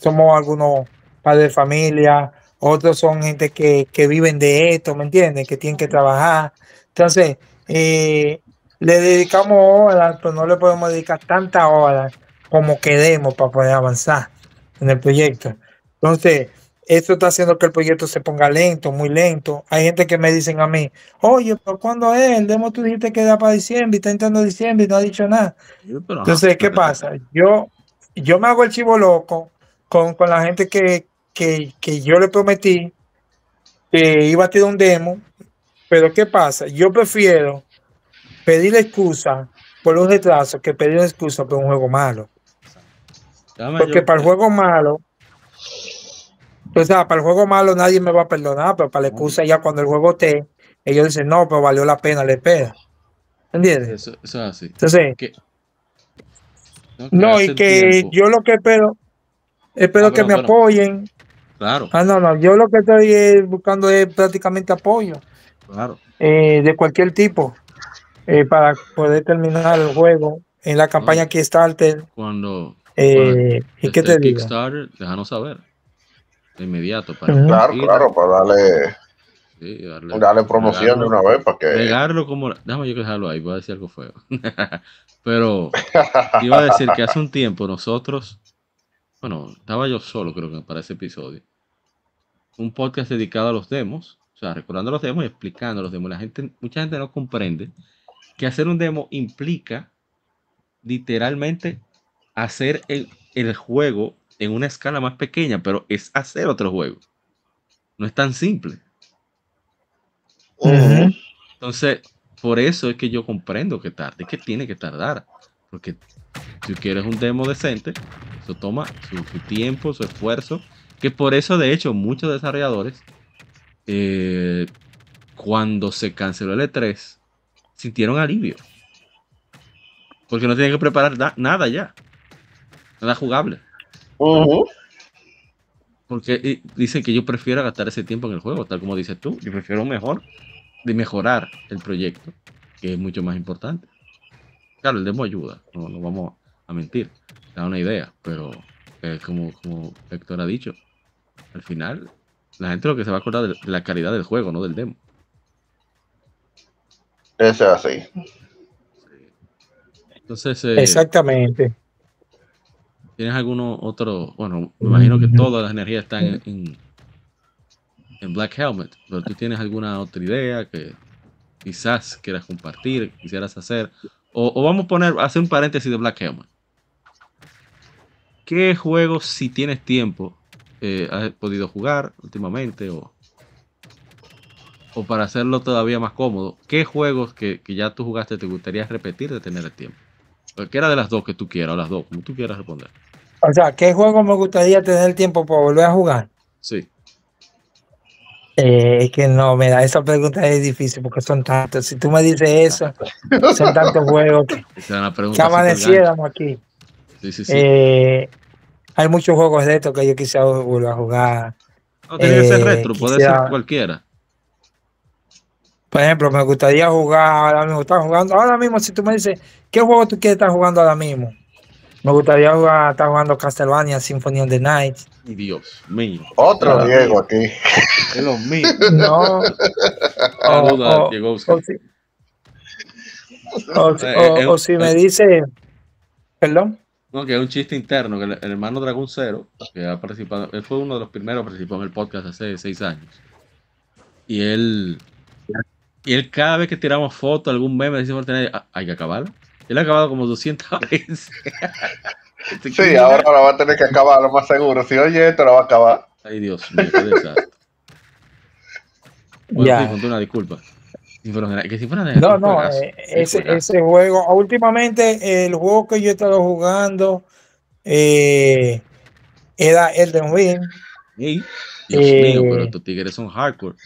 somos algunos padres de familia, otros son gente que, que viven de esto, ¿me entiendes? Que tienen que trabajar. Entonces, eh, le dedicamos horas, pero no le podemos dedicar tantas horas como queremos para poder avanzar en el proyecto. Entonces, esto está haciendo que el proyecto se ponga lento, muy lento. Hay gente que me dicen a mí, oye, pero ¿cuándo es? El demo tú dijiste que da para diciembre y está entrando diciembre y no ha dicho nada. Entonces, ¿qué pasa? Yo, yo me hago el chivo loco con, con la gente que, que, que yo le prometí que iba a tirar un demo, pero ¿qué pasa? Yo prefiero pedir excusa por un retraso que pedir excusa por un juego malo. Porque para el juego malo, o sea, para el juego malo nadie me va a perdonar, pero para la excusa ya cuando el juego esté, ellos dicen, no, pero valió la pena, le espera. ¿Entiendes? Eso, eso es así. Entonces, no, no, y que tiempo- yo lo que espero, espero Ah, que me apoyen. Claro, Ah, no, no, yo lo que estoy buscando es prácticamente apoyo claro. eh, de cualquier tipo eh, para poder terminar el juego en la campaña Kickstarter. Cuando, Eh, ¿Y qué te digo? Kickstarter, déjanos saber. De inmediato. Para. Claro, ir, claro, para darle, sí, darle, darle promoción de una vez para que. regarlo como. Déjame yo que dejarlo ahí, voy a decir algo feo. Pero iba a decir que hace un tiempo nosotros. Bueno, estaba yo solo, creo que para ese episodio. Un podcast dedicado a los demos. O sea, recordando los demos y explicando los demos. La gente, mucha gente no comprende que hacer un demo implica literalmente hacer el, el juego en una escala más pequeña, pero es hacer otro juego. No es tan simple. Entonces, por eso es que yo comprendo que tarde, que tiene que tardar. Porque si quieres un demo decente, eso toma su, su tiempo, su esfuerzo. Que por eso, de hecho, muchos desarrolladores, eh, cuando se canceló el E3, sintieron alivio. Porque no tienen que preparar na- nada ya. Nada jugable. Porque dicen que yo prefiero gastar ese tiempo en el juego, tal como dices tú. Yo prefiero mejor de mejorar el proyecto, que es mucho más importante. Claro, el demo ayuda, no, no vamos a mentir, da una idea, pero eh, como, como Héctor ha dicho, al final la gente lo que se va a acordar de, la calidad del juego, no del demo. Ese es así. Entonces, eh, Exactamente. ¿Tienes alguno otro? Bueno, me imagino que todas las energías están en, en, en Black Helmet, pero tú tienes alguna otra idea que quizás quieras compartir, quisieras hacer, o, o vamos a poner, hacer un paréntesis de Black Helmet. ¿Qué juegos, si tienes tiempo, eh, has podido jugar últimamente o, o para hacerlo todavía más cómodo, qué juegos que, que ya tú jugaste te gustaría repetir de tener el tiempo? Cualquiera de las dos que tú quieras, o las dos, como tú quieras responder. O sea, ¿qué juego me gustaría tener tiempo para volver a jugar? Sí. Eh, es que no, mira, esa pregunta es difícil porque son tantos. Si tú me dices eso, son tantos juegos que, que amaneciéramos aquí. Sí, sí, sí. Eh, hay muchos juegos de estos que yo quisiera volver a jugar. no tiene que ser eh, retro, puede quisiera- ser cualquiera. Por ejemplo, me gustaría jugar ahora mismo, estar jugando, ahora mismo, si tú me dices, ¿qué juego tú quieres estar jugando ahora mismo? Me gustaría jugar, estar jugando Castlevania Symphony of the Night. Dios mío. Otro Diego aquí. Es lo mío. No. o, Saluda, o- Diego. o si, o si- Eh, o- eh, o si me eh. dice, perdón, No, que es un chiste interno, que el, el hermano Dragón Cero, que ha participado, él fue uno de los primeros que participó en el podcast hace seis años. Y él, y él cada vez que tiramos fotos, algún meme, dice "Ah, hay que acabarlo. Él ha acabado como 200 veces. Este Sí, criminal. ahora la va a tener que acabar, lo más seguro. Si oye esto, la va a acabar. Ay, Dios mío, qué desastre. Bueno, una disculpa. The Night, que the Night No, no, eh, ese, ese juego, últimamente el juego que yo he estado jugando eh, era Elden Ring. Ey, Dios eh, mío, pero estos tigres son hardcore.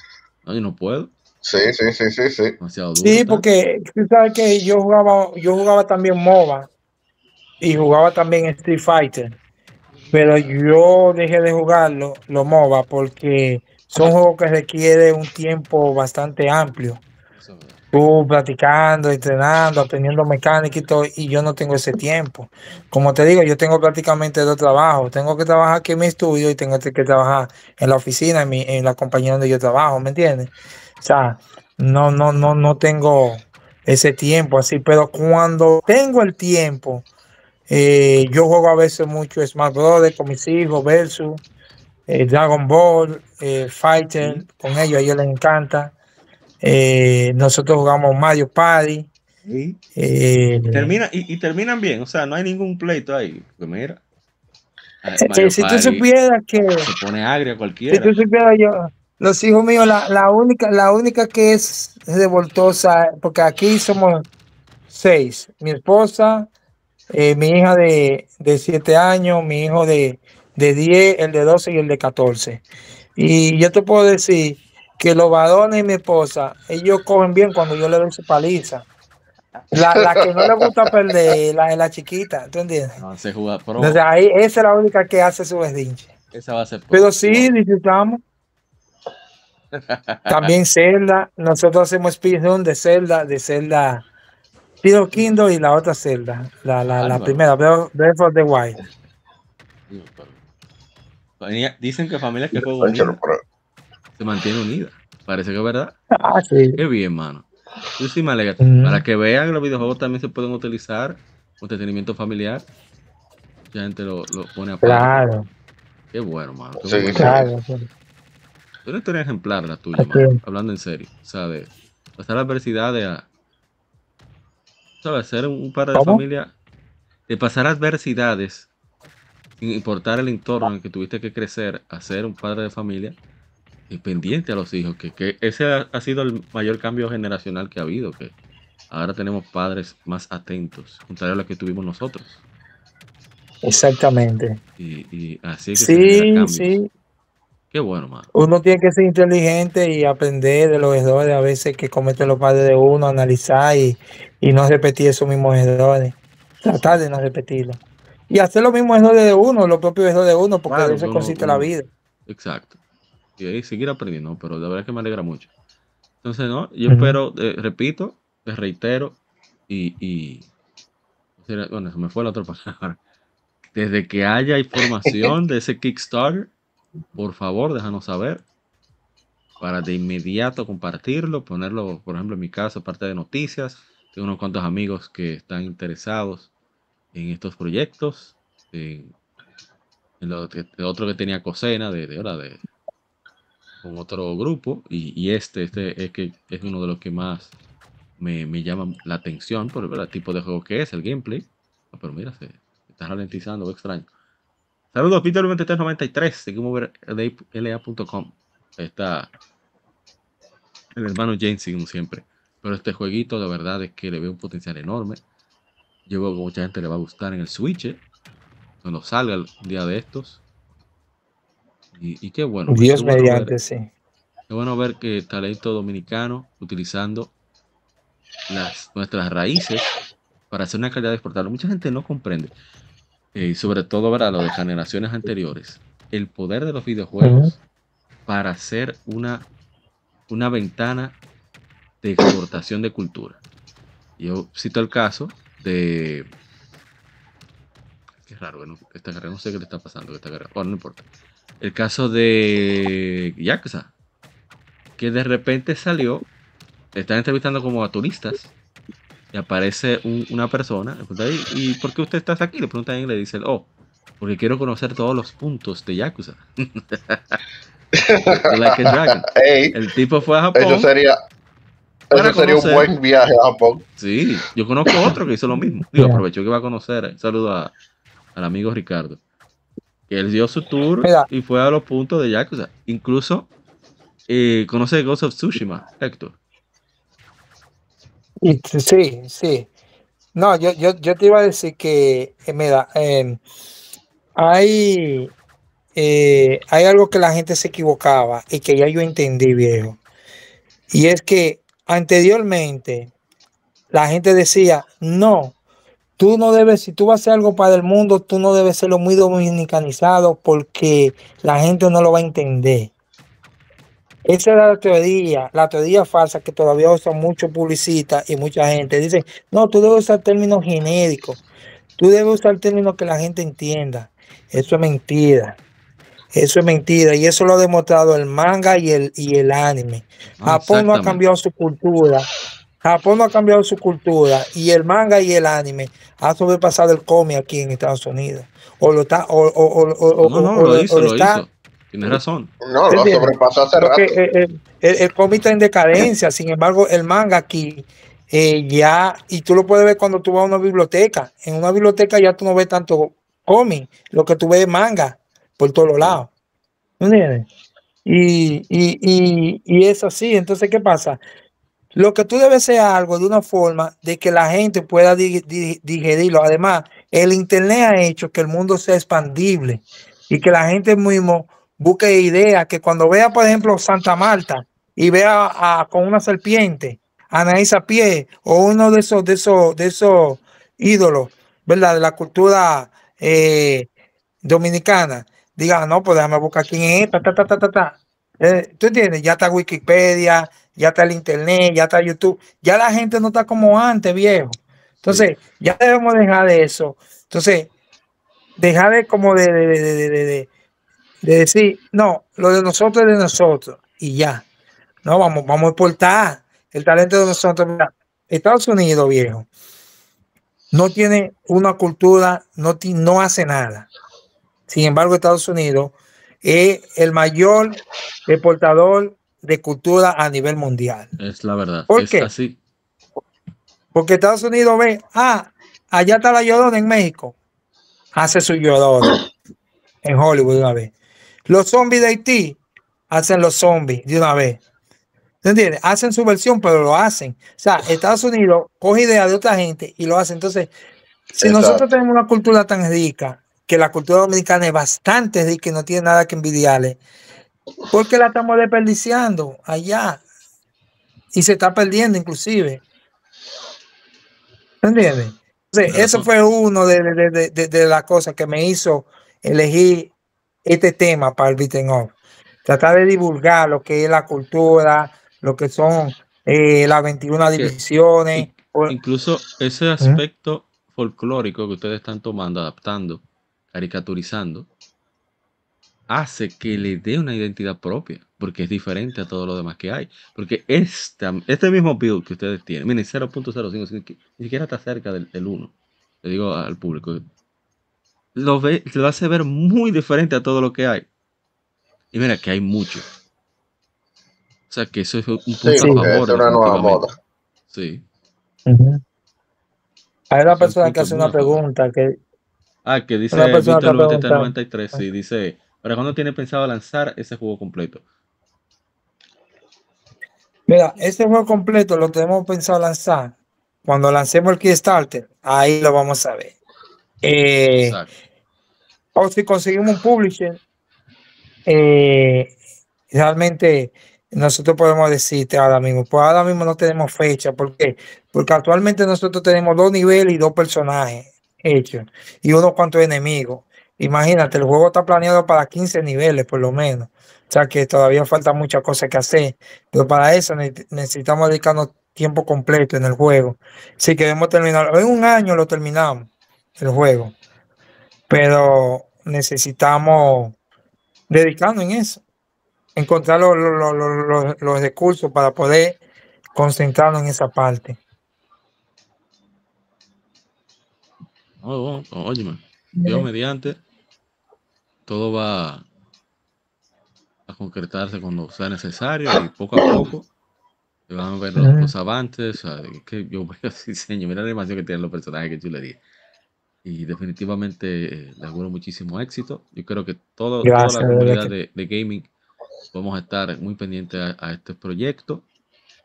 No, yo no puedo. Sí, sí, sí, sí, sí. Demasiado duro. Sí, está. porque tú sabes que yo jugaba, yo jugaba también MOBA y jugaba también Street Fighter, pero yo dejé de jugarlo, los MOBA, porque son juegos que requieren un tiempo bastante amplio. Tú practicando, entrenando, aprendiendo mecánica y todo, y yo no tengo ese tiempo. Como te digo, yo tengo prácticamente dos trabajos. Tengo que trabajar aquí en mi estudio y tengo que trabajar en la oficina, en, mi, en la compañía donde yo trabajo, ¿me entiendes? O sea, no, no, no, no tengo ese tiempo así, pero cuando tengo el tiempo, eh, yo juego a veces mucho Smash Brothers con mis hijos, versus, eh, Dragon Ball, eh, Fighter, con ellos, a ellos les encanta. Nosotros jugamos Mario Party. Y, termina, y, y terminan bien, o sea, no hay ningún pleito ahí. Mira. Mario si tú supieras que, se pone agria si cualquiera. tú supieras yo, los hijos míos, la, la única, la única que es revoltosa, porque aquí somos seis, mi esposa, eh, mi hija de, de siete años, mi hijo de, de 10, el de 12 y el de 14. Y yo te puedo decir que los varones y mi esposa, ellos cogen bien cuando yo le doy su paliza. La, la que no le gusta perder, la de la chiquita, ¿tú entiendes? No, se juega pro. Entonces ahí esa es la única que hace su berrinche. Esa va a ser pro. Pero sí, disfrutamos. También Zelda, nosotros hacemos speedrun de Zelda, de Zelda Pido Kingdom y la otra Zelda, la, la, la Bárbaro. primera, Breath of the Wild. Dicen que familias que juegan se mantienen unidas. Parece que es verdad. Ah, sí. Qué bien, mano. Yo sí me alegra. Para que vean, los videojuegos también se pueden utilizar entretenimiento familiar. Ya gente lo, lo pone a Claro, Qué bueno, mano. Qué Sí, bueno. claro. Es una historia ejemplar la tuya. Hablando en serio. O sea, de pasar la adversidad de a- ¿Sabes? Ser un padre de familia. De pasar adversidades. Sin importar el entorno en el que tuviste que crecer. A ser un padre de familia. Y pendiente a los hijos. Que, que ese ha, ha sido el mayor cambio generacional que ha habido. Que ahora tenemos padres más atentos. Contrario a lo que tuvimos nosotros. Exactamente. Y, y así es que Sí, sí. Qué bueno, mano. Uno tiene que ser inteligente y aprender de los errores a veces que cometen los padres de uno, analizar y, y no repetir esos mismos errores. Tratar de no repetirlos. Y hacer los mismos errores de uno, los propios errores de uno, porque Claro, de eso uno- consiste la vida. Exacto. Y ahí seguir aprendiendo, pero de verdad que me alegra mucho. Entonces, ¿no? Yo espero, eh, repito, les reitero, y, y bueno, se me fue la otra palabra. Desde que haya información de ese Kickstarter, por favor, déjanos saber para de inmediato compartirlo, ponerlo, por ejemplo, en mi caso, parte de noticias. Tengo unos cuantos amigos que están interesados en estos proyectos. En, lo que, otro que tenía Cosena, de, de, de con otro grupo, y, este, este es que es uno de los que más me, me llama la atención por el tipo de juego que es, el gameplay. Ah, pero mira, se, está ralentizando, extraño. Saludos, Peter 2393, seguimos ver la.com. Está el hermano James, como siempre. Pero este jueguito, de verdad, es que le veo un potencial enorme. Yo veo que mucha gente le va a gustar en el Switch. eh, Cuando salga el día de estos. Y, y qué bueno. Dios mediante, sí. Qué bueno ver que talento dominicano utilizando las, nuestras raíces para hacer una calidad exportable. Mucha gente no comprende, eh, sobre todo para lo de generaciones anteriores, el poder de los videojuegos para hacer una, una ventana de exportación de cultura. Yo cito el caso de... Qué raro, bueno, esta carrera, no sé qué le está pasando, esta carrera, bueno, no importa. El caso de Yakuza, que de repente salió, están entrevistando como a turistas, y aparece un- una persona, le pregunta, ¿y por qué usted está aquí? Le pregunta y le dice, oh, porque quiero conocer todos los puntos de Yakuza. Like a Dragon. Ey, El tipo fue a Japón. eso sería, eso sería un buen viaje a Japón. Sí, yo conozco otro que hizo lo mismo. Digo, aprovechó que va a conocer. Un saludo a- al amigo Ricardo. Que él dio su tour Mira. y fue a los puntos de Yakuza. Incluso eh, conoce Ghost of Tsushima, Héctor. Sí, sí. No, yo, yo, yo te iba a decir que, mira, eh, hay, eh, hay algo que la gente se equivocaba y que ya yo entendí, viejo. Y es que anteriormente la gente decía, no, tú no debes, si tú vas a hacer algo para el mundo, tú no debes serlo muy dominicanizado porque la gente no lo va a entender. Esa era la teoría, la teoría falsa que todavía usan muchos publicistas y mucha gente. Dicen, no, tú debes usar términos genéricos, tú debes usar términos que la gente entienda. Eso es mentira. Eso es mentira. Y eso lo ha demostrado el manga y el, y el anime. Ah, Japón no ha cambiado su cultura. Japón no ha cambiado su cultura. Y el manga y el anime ha sobrepasado el cómic aquí en Estados Unidos. O lo está, o, o, o, o- No, no, o- lo hizo, está hizo. Tienes razón. No, lo sobrepasó hace rato. El, el, el cómic está en decadencia, sin embargo, el manga aquí eh, ya, y tú lo puedes ver cuando tú vas a una biblioteca. En una biblioteca ya tú no ves tanto cómic, lo que tú ves es manga por todos lados. ¿Entiendes? Y, y, y, y es así. Entonces, ¿qué pasa? Lo que tú debes ser algo de una forma de que la gente pueda di- di- digerirlo. Además, el Internet ha hecho que el mundo sea expandible y que la gente mismo busque ideas, que cuando vea, por ejemplo, Santa Marta y vea a- con una serpiente, Anaís a pie o uno de esos, de esos, de esos ídolos, ¿verdad? De la cultura eh, dominicana, diga, no, pues déjame buscar quién es ta, ta, ta, ta, ta. Eh, ¿Tú entiendes? Ya está Wikipedia, ya está el Internet, ya está YouTube. Ya la gente no está como antes, viejo. Entonces, ya debemos dejar de eso. Entonces, dejar de como de, de, de, de, de- de- de decir, no, lo de nosotros es de nosotros y ya. No, vamos, vamos a exportar el talento de nosotros. Estados Unidos, viejo, no tiene una cultura, no, no hace nada. Sin embargo, Estados Unidos es el mayor exportador de cultura a nivel mundial. Es la verdad. ¿Por es qué? así. Porque Estados Unidos ve, ah, allá está la Llorona en México. Hace su Llorona en Hollywood una vez. Los zombies de Haití hacen los zombies de una vez. ¿Te entiendes? Hacen su versión, pero lo hacen. O sea, Estados Unidos coge ideas de otra gente y lo hace. Entonces, si Exacto. nosotros tenemos una cultura tan rica, que la cultura dominicana es bastante rica y no tiene nada que envidiarle, ¿por qué la estamos desperdiciando allá? Y se está perdiendo inclusive. ¿Me entiendes? Entonces, eso fue uno de, de, de, de- de las cosas que me hizo elegir este tema para el beating off. Tratar de divulgar lo que es la cultura, lo que son eh, las 21 Que- divisiones. Incluso ese aspecto folclórico que ustedes están tomando, adaptando, caricaturizando, hace que le dé una identidad propia, porque es diferente a todo lo demás que hay. Porque esta, este mismo build que ustedes tienen, miren, 0.05, ni que- ni siquiera está cerca del, del 1. Le digo al público, lo, ve, lo hace ver muy diferente a todo lo que hay. Y mira que hay mucho. O sea que eso es un punto Sí, a Sí. favor. es una nueva moda. Sí. Hay una Es un persona que hace una pregunta que Ah, que dice Una persona Víctor está 93, preguntando. 93, sí, dice, ¿para cuándo tiene pensado lanzar ese juego completo? Mira, este juego completo lo tenemos pensado lanzar. Cuando lancemos el Kickstarter, ahí lo vamos a ver. Eh, Exacto. O si conseguimos un publisher, eh, realmente nosotros podemos decirte ahora mismo, pues ahora mismo no tenemos fecha. ¿Por qué? Porque actualmente nosotros tenemos dos niveles y dos personajes hechos y unos cuantos enemigos. Imagínate, el juego está planeado para 15 niveles por lo menos. O sea que todavía falta muchas cosas que hacer. Pero para eso ne- necesitamos dedicarnos tiempo completo en el juego. Si queremos terminarlo, en un año lo terminamos, el juego. Pero necesitamos dedicarnos en eso. Encontrar los, los- los- los- recursos para poder concentrarnos en esa parte. Oh, oh, óyeme, Dios mediante, todo va a concretarse cuando sea necesario y poco a poco van a ver los, los avances. o sea, que yo veo ese diseño, mira la animación que tienen los personajes, que chulería. Y definitivamente eh, le auguro muchísimo éxito. Yo creo que todo, Gracias, toda la comunidad de, de gaming vamos a estar muy pendientes a, a este proyecto.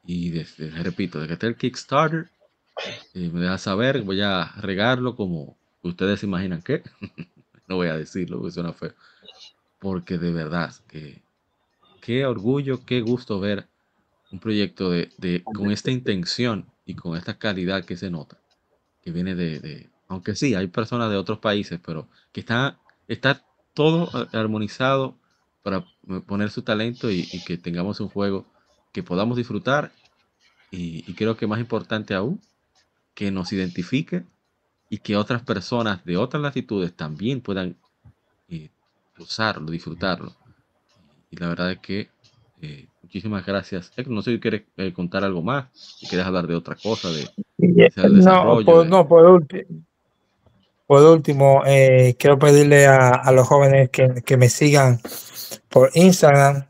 Y desde, repito, desde que esté el Kickstarter, eh, me deja saber, voy a regarlo como ustedes se imaginan que. no voy a decirlo, porque suena feo. Porque de verdad, que qué orgullo, qué gusto ver un proyecto de, de- con esta intención y con esta calidad que se nota, que viene de, de- aunque sí, hay personas de otros países, pero que está, está todo armonizado para poner su talento y, y que tengamos un juego que podamos disfrutar y, y creo que más importante aún, que nos identifique y que otras personas de otras latitudes también puedan eh, usarlo, disfrutarlo. Y la verdad es que eh, muchísimas gracias. No sé si quieres eh, contar algo más, si quieres hablar de otra cosa, de el No, por, de- no, por último, por último eh, quiero pedirle a, a los jóvenes que, que me sigan por Instagram.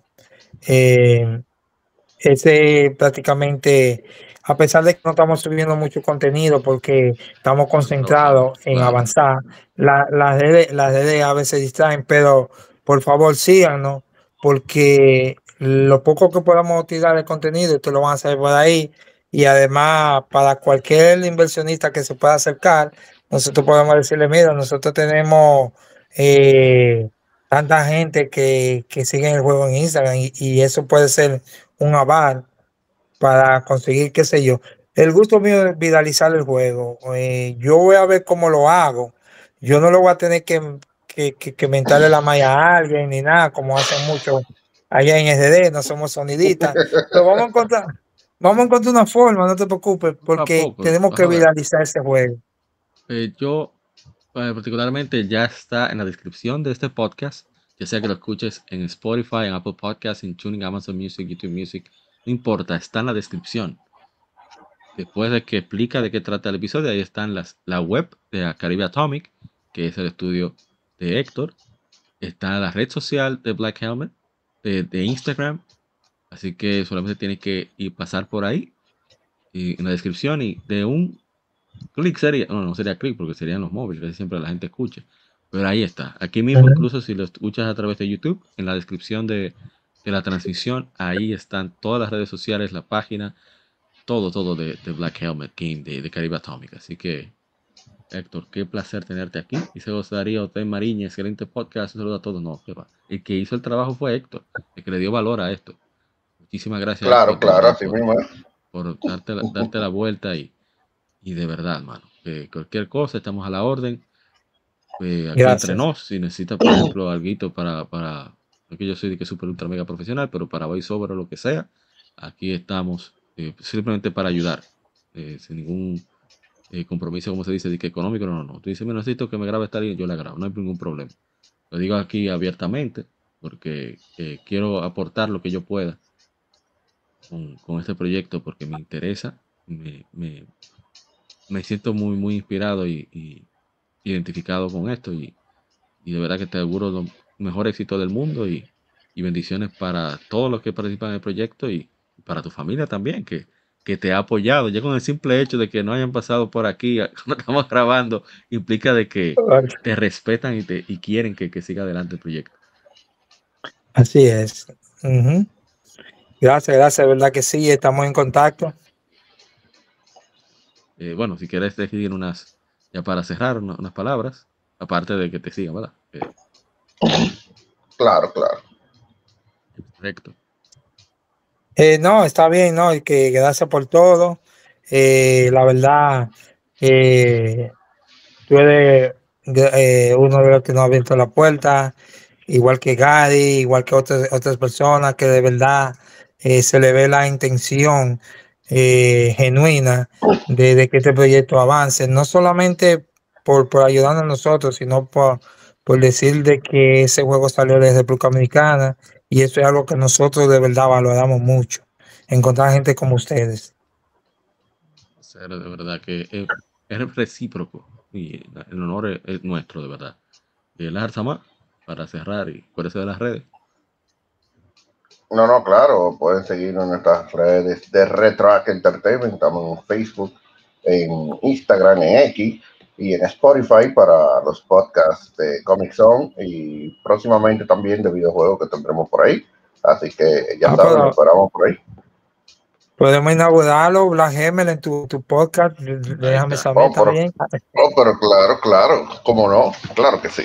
Eh, ese prácticamente, a pesar de que no estamos subiendo mucho contenido porque estamos concentrados en avanzar, la- las redes, las redes a veces distraen, pero por favor síganos porque lo poco que podamos tirar de contenido, te lo van a hacer por ahí. Y además, para cualquier inversionista que se pueda acercar, nosotros podemos decirle, mira, nosotros tenemos eh, tanta gente que, que sigue el juego en Instagram y, y eso puede ser un aval para conseguir, qué sé yo. El gusto mío es viralizar el juego. Eh, yo voy a ver cómo lo hago. Yo no lo voy a tener que, que, que, que mentarle la malla a alguien ni nada, como hacen muchos allá en SD, no somos sonidistas. Pero vamos a encontrar, vamos a encontrar una forma, no te preocupes, porque poco, tenemos que viralizar ese juego. Eh, yo, eh, particularmente, ya está en la descripción de este podcast, ya sea que lo escuches en Spotify, en Apple Podcasts, en Tuning, Amazon Music, YouTube Music, no importa, está en la descripción. Después de que explica de qué trata el episodio, ahí están las, la web de Caribe Atomic, que es el estudio de Héctor. Está la red social de Black Helmet, de, de Instagram. Así que solamente tienes que ir pasar por ahí, y en la descripción, y de un clic sería, no, no sería clic porque serían los móviles, casi siempre la gente escucha. Pero ahí está. Aquí mismo, incluso si lo escuchas a través de YouTube, en la descripción de, de la transmisión, ahí están todas las redes sociales, la página, todo, todo de, de Black Helmet Game, de, de Caribe Atomic. Así que, Héctor, qué placer tenerte aquí. Y se gozaría Hotel Mariña, excelente podcast. Un saludo a todos. No, qué va. El que hizo el trabajo fue Héctor, el que le dio valor a esto. Muchísimas gracias. Claro, Héctor, claro, por- así por- mismo. por darte la, darte la vuelta y, y de verdad, mano. que cualquier cosa, estamos a la orden. Eh, aquí Gracias. entre nos, si necesitas, por ejemplo, algo para, para, que yo soy de que super ultra mega profesional, pero para voiceover o lo que sea, aquí estamos eh, simplemente para ayudar, eh, sin ningún eh, compromiso, como se dice, de que económico, no, no, no. Tú dices, me necesito que me grabe esta línea, yo la grabo, no hay ningún problema. Lo digo aquí abiertamente, porque quiero aportar lo que yo pueda con, con este proyecto, porque me interesa, me, me, me siento muy, muy inspirado y, y identificado con esto y, y de verdad que te auguro lo mejor éxito del mundo y, y bendiciones para todos los que participan en el proyecto y para tu familia también, que, que te ha apoyado. Ya con el simple hecho de que no hayan pasado por aquí cuando estamos grabando, implica de que te respetan y, te, y quieren que, que siga adelante el proyecto. Así es. Ujú. Gracias, gracias, verdad que sí, estamos en contacto. Eh, bueno, si quieres decir unas, ya para cerrar, una- unas palabras, aparte de que te sigan, ¿verdad? Eh, Claro, claro. correcto. Eh, no, está bien, ¿no? Y que gracias por todo. Eh, la verdad, eh, tú eres eh, uno de los que nos ha abierto la puerta, igual que Gary, igual que otras, otras personas que de verdad eh, se le ve la intención eh, genuina de, que este proyecto avance, no solamente por, por ayudarnos a nosotros, sino por, por decir de que ese juego salió de República Dominicana y eso es algo que nosotros de verdad valoramos mucho, encontrar gente como ustedes. De verdad que es, es recíproco y el honor es, es nuestro, de verdad. Y el más para cerrar y eso de las redes. No, no, claro, pueden seguirnos en nuestras redes de Retrack Entertainment, estamos en Facebook, en Instagram, en X y en Spotify para los podcasts de Comic Zone y próximamente también de videojuegos que tendremos por ahí. Así que ya Ah, saben, nos esperamos por ahí. Podemos inaugurarlo, Black Gemel, en tu, tu podcast. Déjame saber Oh, pero- también. Oh, pero claro, claro, cómo no, claro que sí.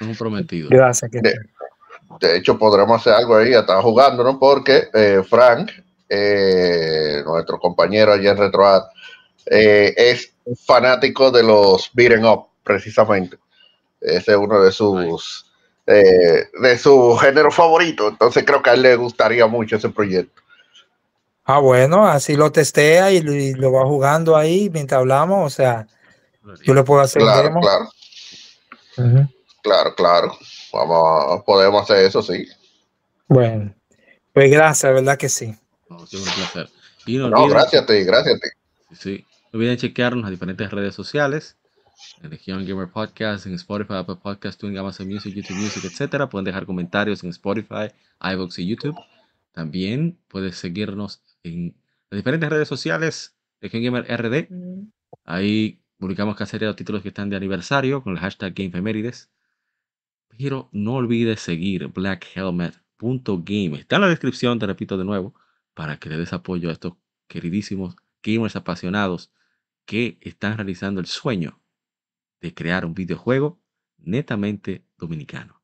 Un prometido. Gracias. que- De- De hecho, podremos hacer algo ahí, estar jugando, ¿no? Porque eh, Frank, eh, nuestro compañero allá en RetroAd, eh, es fanático de los beaten up, precisamente. Ese es uno de sus eh, de su género favorito. Entonces creo que a él le gustaría mucho ese proyecto. Ah, bueno, así lo testea y, lo- y lo va jugando ahí mientras hablamos. O sea, yo le puedo hacer un Claro, demo. claro, claro, claro. Vamos, podemos hacer eso, sí. Bueno, pues gracias, verdad que sí. No, siempre un placer. Y no, No, olviden, gracias a ti, gracias a ti. sí, no olviden chequearnos en las diferentes redes sociales. en Legion Gamer Podcast, en Spotify, Apple Podcast, TuneIn, Amazon Music, YouTube Music, etcétera. Pueden dejar comentarios en Spotify, iVoox y YouTube. También puedes seguirnos en las diferentes redes sociales, Legion Gamer RD. Ahí publicamos casi los títulos que están de aniversario con el hashtag GameFemérides. Pero no olvides seguir blackhelmet.game. Está en la descripción, te repito de nuevo, para que le des apoyo a estos queridísimos gamers apasionados que están realizando el sueño de crear un videojuego netamente dominicano.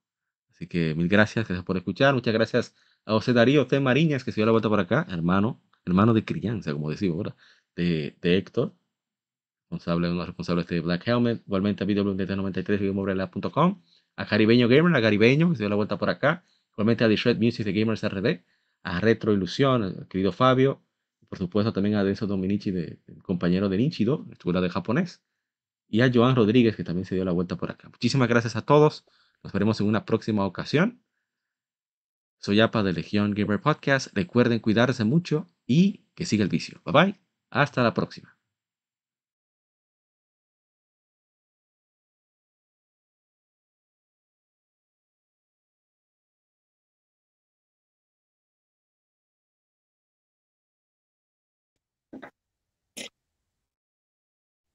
Así que mil gracias, gracias por escuchar. Muchas gracias a José Darío T. Mariñas, que se dio la vuelta por acá, hermano, hermano de crianza, como decimos, ¿verdad? De, de Héctor, responsable, uno responsable de Black Helmet, igualmente a www.93.com, a Caribeño Gamer, a Caribeño, que se dio la vuelta por acá, igualmente a The Music de Gamers RD, a Retro Ilusión, querido Fabio, por supuesto también a Denso Dominici, de, compañero de Nichido, escuela de japonés, y a Joan Rodríguez, que también se dio la vuelta por acá. Muchísimas gracias a todos, nos veremos en una próxima ocasión. Soy APA de Legión Gamer Podcast. Recuerden cuidarse mucho y que siga el vicio. Bye bye. Hasta la próxima.